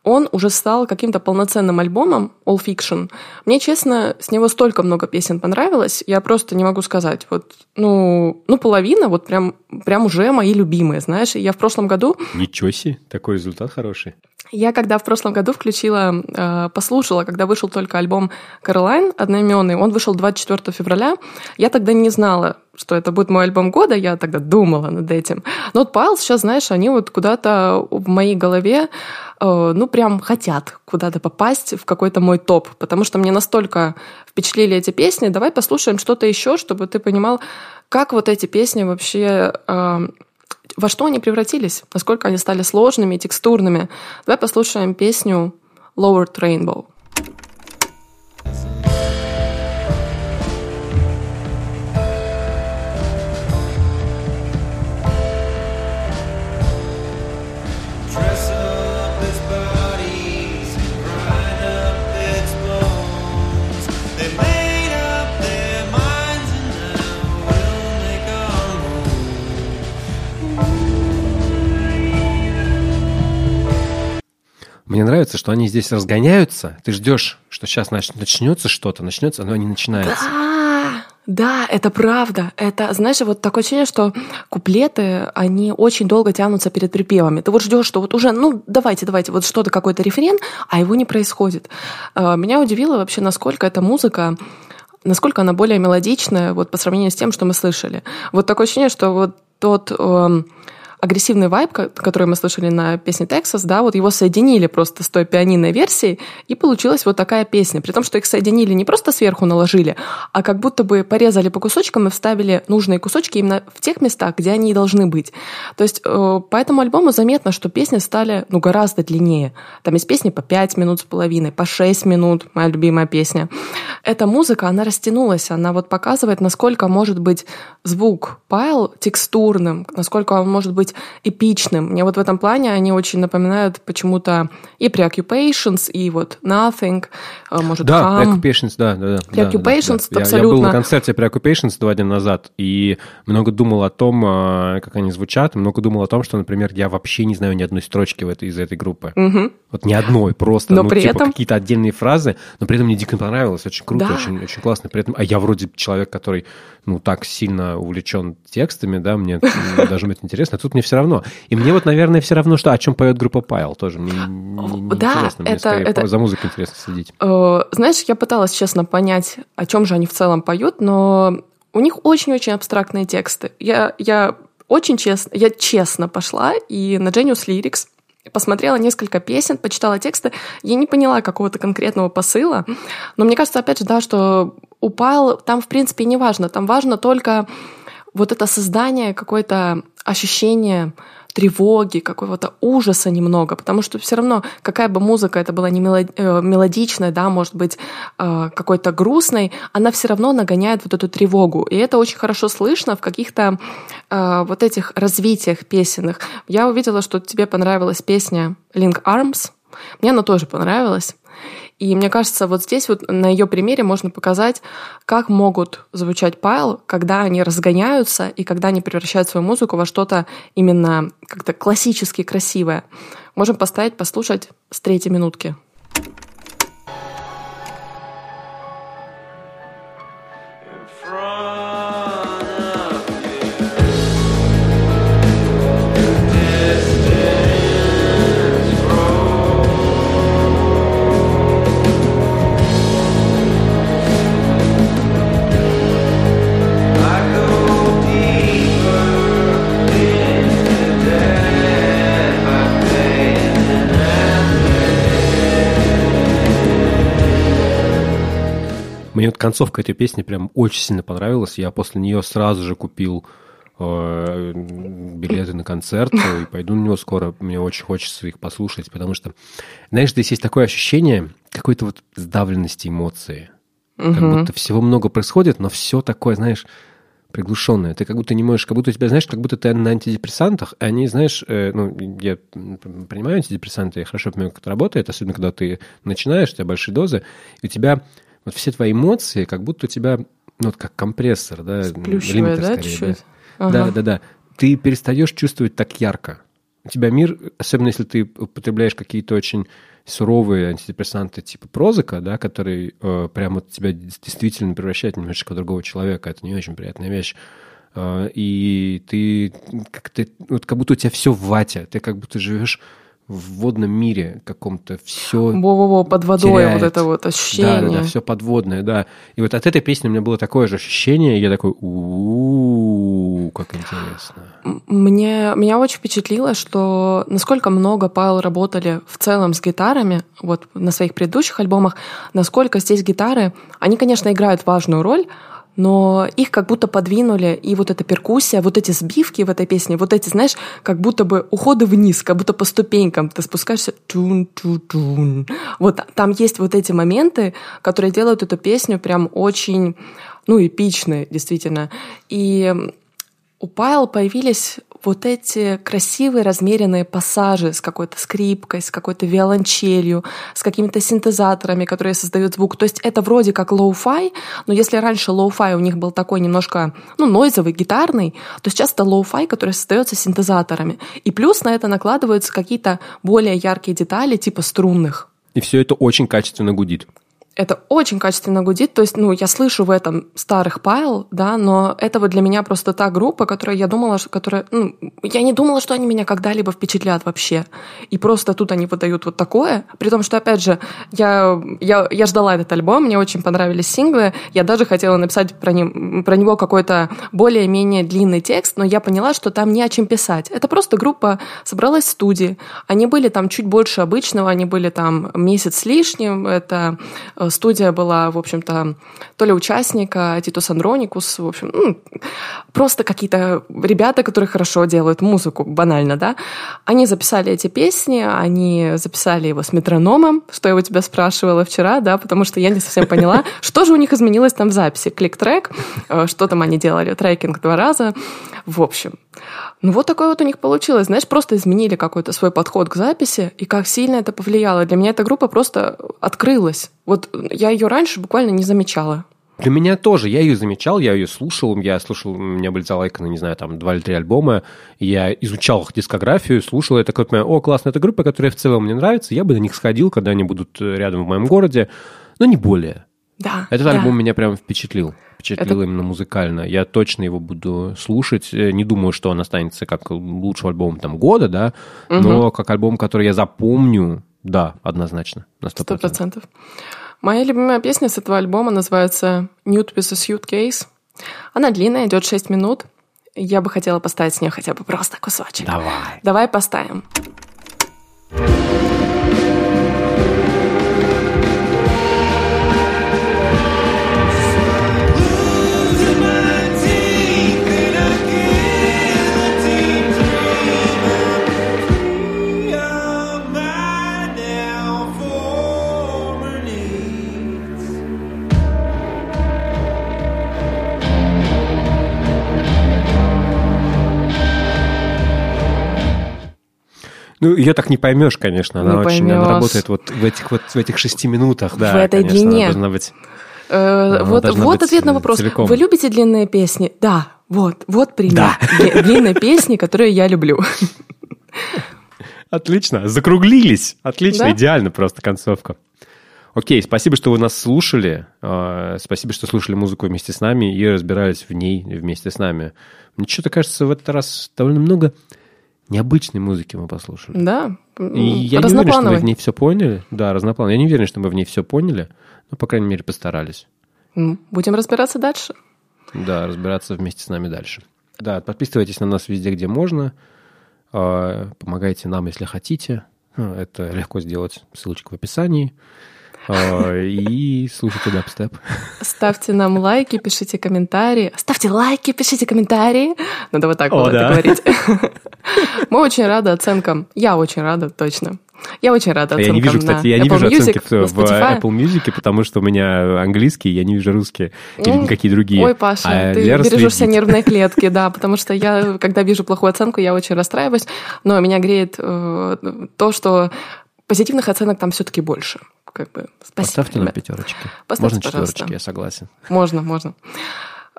Speaker 2: он уже стал каким-то полноценным альбомом All Fiction. Мне, честно, с него столько много песен понравилось, я просто не могу сказать. Вот, ну, ну половина вот прям, прям уже мои любимые, знаешь. Я в прошлом году
Speaker 1: Ничего себе, такой результат хороший.
Speaker 2: я когда в прошлом году включила, э, послушала, когда вышел только альбом Caroline одноименный, он вышел 24 февраля, я тогда не знала, что это будет мой альбом года, я тогда думала над этим. Но вот Пайл сейчас, знаешь, они вот куда-то в моей голове, э, ну, прям хотят куда-то попасть в какой-то мой топ, потому что мне настолько впечатлили эти песни. Давай послушаем что-то еще, чтобы ты понимал, как вот эти песни вообще э, во что они превратились, насколько они стали сложными текстурными. Давай послушаем песню Lowered Rainbow.
Speaker 1: Нравится, что они здесь разгоняются. Ты ждешь, что сейчас начнется что-то, начнется, но не начинается.
Speaker 2: А, да, это правда. Это, знаешь, вот такое ощущение, что куплеты, они очень долго тянутся перед припевами. Ты вот ждешь, что вот уже, ну, давайте, давайте, вот что-то, какой-то рефрен, а его не происходит. А, Меня удивило вообще, насколько эта музыка насколько она более мелодичная вот по сравнению с тем, что мы слышали. Вот такое ощущение, что вот тот эм, агрессивный вайб, ко- который мы слышали на песне Texas, да, вот его соединили просто с той пианинной версией, и получилась вот такая песня. При том, что их соединили не просто сверху наложили, а как будто бы порезали по кусочкам и вставили нужные кусочки именно в тех местах, где они и должны быть. То есть э, по этому альбому заметно, что песни стали ну, гораздо длиннее. Там есть песни по 5 минут с половиной, по 6 минут, моя любимая песня. Эта музыка, она растянулась, она вот показывает, насколько может быть звук Пайл текстурным, насколько он может быть быть эпичным. Мне вот в этом плане они очень напоминают почему-то и Preoccupations, и вот Nothing, э, может,
Speaker 1: Да,
Speaker 2: Hum.
Speaker 1: Preoccupations, да, да, да.
Speaker 2: Preoccupations
Speaker 1: да, да. Я- Я, был
Speaker 2: абсолютно-
Speaker 1: на концерте Preoccupations два дня назад, и много думал о том, а, как они звучат, много думал о том, что, например, я вообще не знаю ни одной строчки в этой, из этой группы.
Speaker 2: Мгм.
Speaker 1: Вот ни одной, просто,
Speaker 2: Но
Speaker 1: ну,
Speaker 2: при
Speaker 1: типа
Speaker 2: этом-
Speaker 1: какие-то отдельные фразы, но при этом мне дико понравилось, очень круто,
Speaker 2: Да.
Speaker 1: очень, очень классно. При этом, а я вроде человек, который, ну, так сильно увлечен текстами, да, мне должно быть интересно, а тут мне все равно. И мне вот, наверное, все равно, что о чем поет группа Пайл, тоже мне не,
Speaker 2: Да,
Speaker 1: интересно, мне
Speaker 2: это-
Speaker 1: скорее
Speaker 2: это-
Speaker 1: за музыкой интересно следить.
Speaker 2: Э, Знаешь, я пыталась, честно, понять, о чем же они в целом поют, но у них очень-очень абстрактные тексты. Я, я очень честно, я честно пошла и на Genius Lyrics посмотрела несколько песен, почитала тексты. Я не поняла какого-то конкретного посыла, но мне кажется, опять же, да, что упал, там, в принципе, не важно. Там важно только вот это создание какое-то ощущение тревоги, какого-то ужаса немного, потому что все равно, какая бы музыка это была не э, мелодичная, да, может быть, э, какой-то грустной, она все равно нагоняет вот эту тревогу. И это очень хорошо слышно в каких-то э, вот этих развитиях песенных. Я увидела, что тебе понравилась песня Link Arms. Мне она тоже понравилась. И мне кажется, вот здесь вот на ее примере можно показать, как могут звучать пайл, когда они разгоняются и когда они превращают свою музыку во что-то именно как-то классически красивое. Можем поставить, послушать с третьей минутки.
Speaker 1: Мне вот концовка этой песни прям очень сильно понравилась. Я после нее сразу же купил э, билеты на концерт и пойду на него скоро. Мне очень хочется их послушать, потому что, знаешь, здесь есть такое ощущение какой-то вот сдавленности эмоции. Как
Speaker 2: Мгм.
Speaker 1: будто всего много происходит, но все такое, знаешь, приглушенное. Ты как будто не можешь, как будто у тебя, знаешь, как будто ты на антидепрессантах, и они, знаешь, э, ну, я принимаю антидепрессанты, я хорошо понимаю, как это работает, особенно когда ты начинаешь, у тебя большие дозы, и у тебя вот все твои эмоции, как будто у тебя, ну, вот как компрессор, да,
Speaker 2: Сплющивает,
Speaker 1: лимитер
Speaker 2: да,
Speaker 1: скорее,
Speaker 2: чуть-чуть?
Speaker 1: Да,
Speaker 2: Ага.
Speaker 1: да, да. Ты перестаешь чувствовать так ярко. У тебя мир, особенно если ты употребляешь какие-то очень суровые антидепрессанты типа прозака, да, который э, прямо вот тебя действительно превращает немножечко в другого человека. Это не очень приятная вещь. Э, и ты как, ты вот как будто у тебя все в вате. Ты как будто живешь в водном мире каком-то. Все
Speaker 2: Во-во-во, под водой
Speaker 1: теряет.
Speaker 2: вот это вот
Speaker 1: Да,
Speaker 2: ощущение.
Speaker 1: да, да, все подводное, да. И вот от этой песни у меня было такое же ощущение, и я такой, у как интересно.
Speaker 2: Мне, меня очень впечатлило, что насколько много Павел работали в целом с гитарами, вот на своих предыдущих альбомах, насколько здесь гитары, они, конечно, играют важную роль, но их как будто подвинули, и вот эта перкуссия, вот эти сбивки в этой песне, вот эти, знаешь, как будто бы уходы вниз, как будто по ступенькам ты спускаешься, тун-ту-тун. Вот там есть вот эти моменты, которые делают эту песню прям очень, ну, эпичной, действительно. И у Pile появились вот эти красивые размеренные пассажи с какой-то скрипкой, с какой-то виолончелью, с какими-то синтезаторами, которые создают звук. То есть это вроде как lo-fi, но если раньше lo-fi у них был такой немножко, ну, нойзовый, гитарный, то сейчас это lo-fi, который создается синтезаторами. И плюс на это накладываются какие-то более яркие детали, типа струнных.
Speaker 1: И все это очень качественно гудит.
Speaker 2: Это очень качественно гудит, то есть, ну, я слышу в этом старых Pile, да, но это вот для меня просто та группа, которая я думала, что, которая, ну, я не думала, что они меня когда-либо впечатлят вообще. И просто тут они выдают вот такое, при том, что, опять же, я, я, я ждала этот альбом, мне очень понравились синглы, я даже хотела написать про, ним, про него какой-то более-менее длинный текст, но я поняла, что там не о чем писать. Это просто группа собралась в студии, они были там чуть больше обычного, они были там месяц с лишним, это э, студия была, в общем-то, то ли участника Титус Андроникус, в общем, ну, просто какие-то ребята, которые хорошо делают музыку, банально, да. Они записали эти песни, они записали его с метрономом, что я у тебя спрашивала вчера, да, потому что я не совсем поняла, что же у них изменилось там в записи. Клик-трек, э, что там они делали, трекинг два раза. В общем, Ну вот такое вот у них получилось. Знаешь, просто изменили какой-то свой подход к записи, и как сильно это повлияло. Для меня эта группа просто открылась. Вот я ее раньше буквально не замечала.
Speaker 1: Для меня тоже. Я ее замечал, я ее слушал. Я слушал, у меня были залайканы, не знаю, там, два или три альбома. Я изучал их дискографию, слушал. Я такой понимаю, о, классно, это группа, которая в целом мне нравится. Я бы на них сходил, когда они будут э, рядом в моем городе. Но не более.
Speaker 2: Да.
Speaker 1: Этот
Speaker 2: да.
Speaker 1: альбом меня прям впечатлил. Впечатлил
Speaker 2: Это-
Speaker 1: именно музыкально. Я точно его буду слушать. Э, Не думаю, что он останется как лучшим альбомом там, года, да, но как альбом, который я запомню, да, однозначно, на 100%.
Speaker 2: Сто процентов. Моя любимая песня с этого альбома называется «Nude with a Suitcase». Она длинная, идет 6 минут. Я бы хотела поставить с нее хотя бы просто кусочек.
Speaker 1: Давай.
Speaker 2: Давай поставим.
Speaker 8: Losing
Speaker 1: Ну, ее так не поймешь, конечно. Она
Speaker 2: Не
Speaker 1: очень она
Speaker 2: поймешь.
Speaker 1: работает вот в этих вот в этих шести минутах, да.
Speaker 2: В этой
Speaker 1: конечно, она
Speaker 2: длине.
Speaker 1: должна быть.
Speaker 2: Э,
Speaker 1: Она
Speaker 2: вот вот ответ на вопрос.
Speaker 1: целиком.
Speaker 2: Вы любите длинные песни? Да, вот, вот пример.
Speaker 1: Да.
Speaker 2: Дли- Длинной песни, которые я люблю.
Speaker 1: Отлично, закруглились. Отлично,
Speaker 2: Да?
Speaker 1: идеально просто концовка. Окей, спасибо, что вы нас слушали. Э, Спасибо, что слушали музыку вместе с нами и разбирались в ней вместе с нами. Мне что-то кажется, в этот раз довольно много необычной музыки мы послушали.
Speaker 2: Да,
Speaker 1: И я не уверен, что мы в ней все поняли. Да, разноплановой. Я не уверен, что мы в ней все поняли, но, по крайней мере, постарались.
Speaker 2: Будем разбираться дальше.
Speaker 1: Да, разбираться вместе с нами дальше. Да, подписывайтесь на нас везде, где можно. А, Помогайте нам, если хотите. А, Это легко сделать. Ссылочка в описании. А, И слушайте дабстеп.
Speaker 2: Ставьте нам лайки, пишите комментарии. Ставьте лайки, пишите комментарии. Надо вот так
Speaker 1: О,
Speaker 2: это
Speaker 1: да.
Speaker 2: говорить. Мы очень рады оценкам. Я очень рада, точно. Я очень рада
Speaker 1: А Я
Speaker 2: оценкам
Speaker 1: не вижу,
Speaker 2: на
Speaker 1: кстати, я не
Speaker 2: Apple
Speaker 1: вижу оценки
Speaker 2: Music,
Speaker 1: в,
Speaker 2: на
Speaker 1: в
Speaker 2: Spotify.
Speaker 1: Apple Music, потому что у меня английский, я не вижу русские или
Speaker 2: Ну,
Speaker 1: никакие другие.
Speaker 2: Ой, Паша,
Speaker 1: А
Speaker 2: ты
Speaker 1: Лера
Speaker 2: бережешь все
Speaker 1: следит.
Speaker 2: нервные клетки, да, потому что я, когда вижу плохую оценку, я очень расстраиваюсь, но меня греет э, то, что позитивных оценок там все-таки больше. Как бы, спасибо,
Speaker 1: Поставьте нам
Speaker 2: ребят.
Speaker 1: пятерочки.
Speaker 2: Поставьте,
Speaker 1: Можно
Speaker 2: пожалуйста.
Speaker 1: четверочки, я согласен.
Speaker 2: Можно, можно.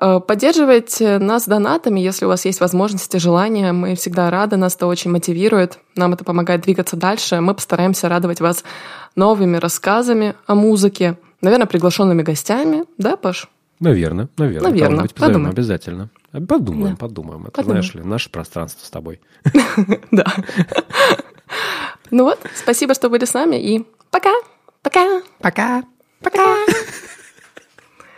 Speaker 2: Э, Поддерживайте нас донатами, если у вас есть возможности, желания. Мы всегда рады, нас это очень мотивирует. Нам это помогает двигаться дальше. Мы постараемся радовать вас новыми рассказами о музыке, наверное, приглашенными гостями. Да, Паш?
Speaker 1: Наверное, наверное.
Speaker 2: Наверно.
Speaker 1: Кого-нибудь позовем
Speaker 2: Подумаем.
Speaker 1: обязательно. Подумаем,
Speaker 2: Да.
Speaker 1: подумаем. Это,
Speaker 2: Подумаем.
Speaker 1: знаешь ли, наше пространство с тобой.
Speaker 2: Да. Ну вот, спасибо, что были с нами, и пока! Пока.
Speaker 1: Пока.
Speaker 2: Пока.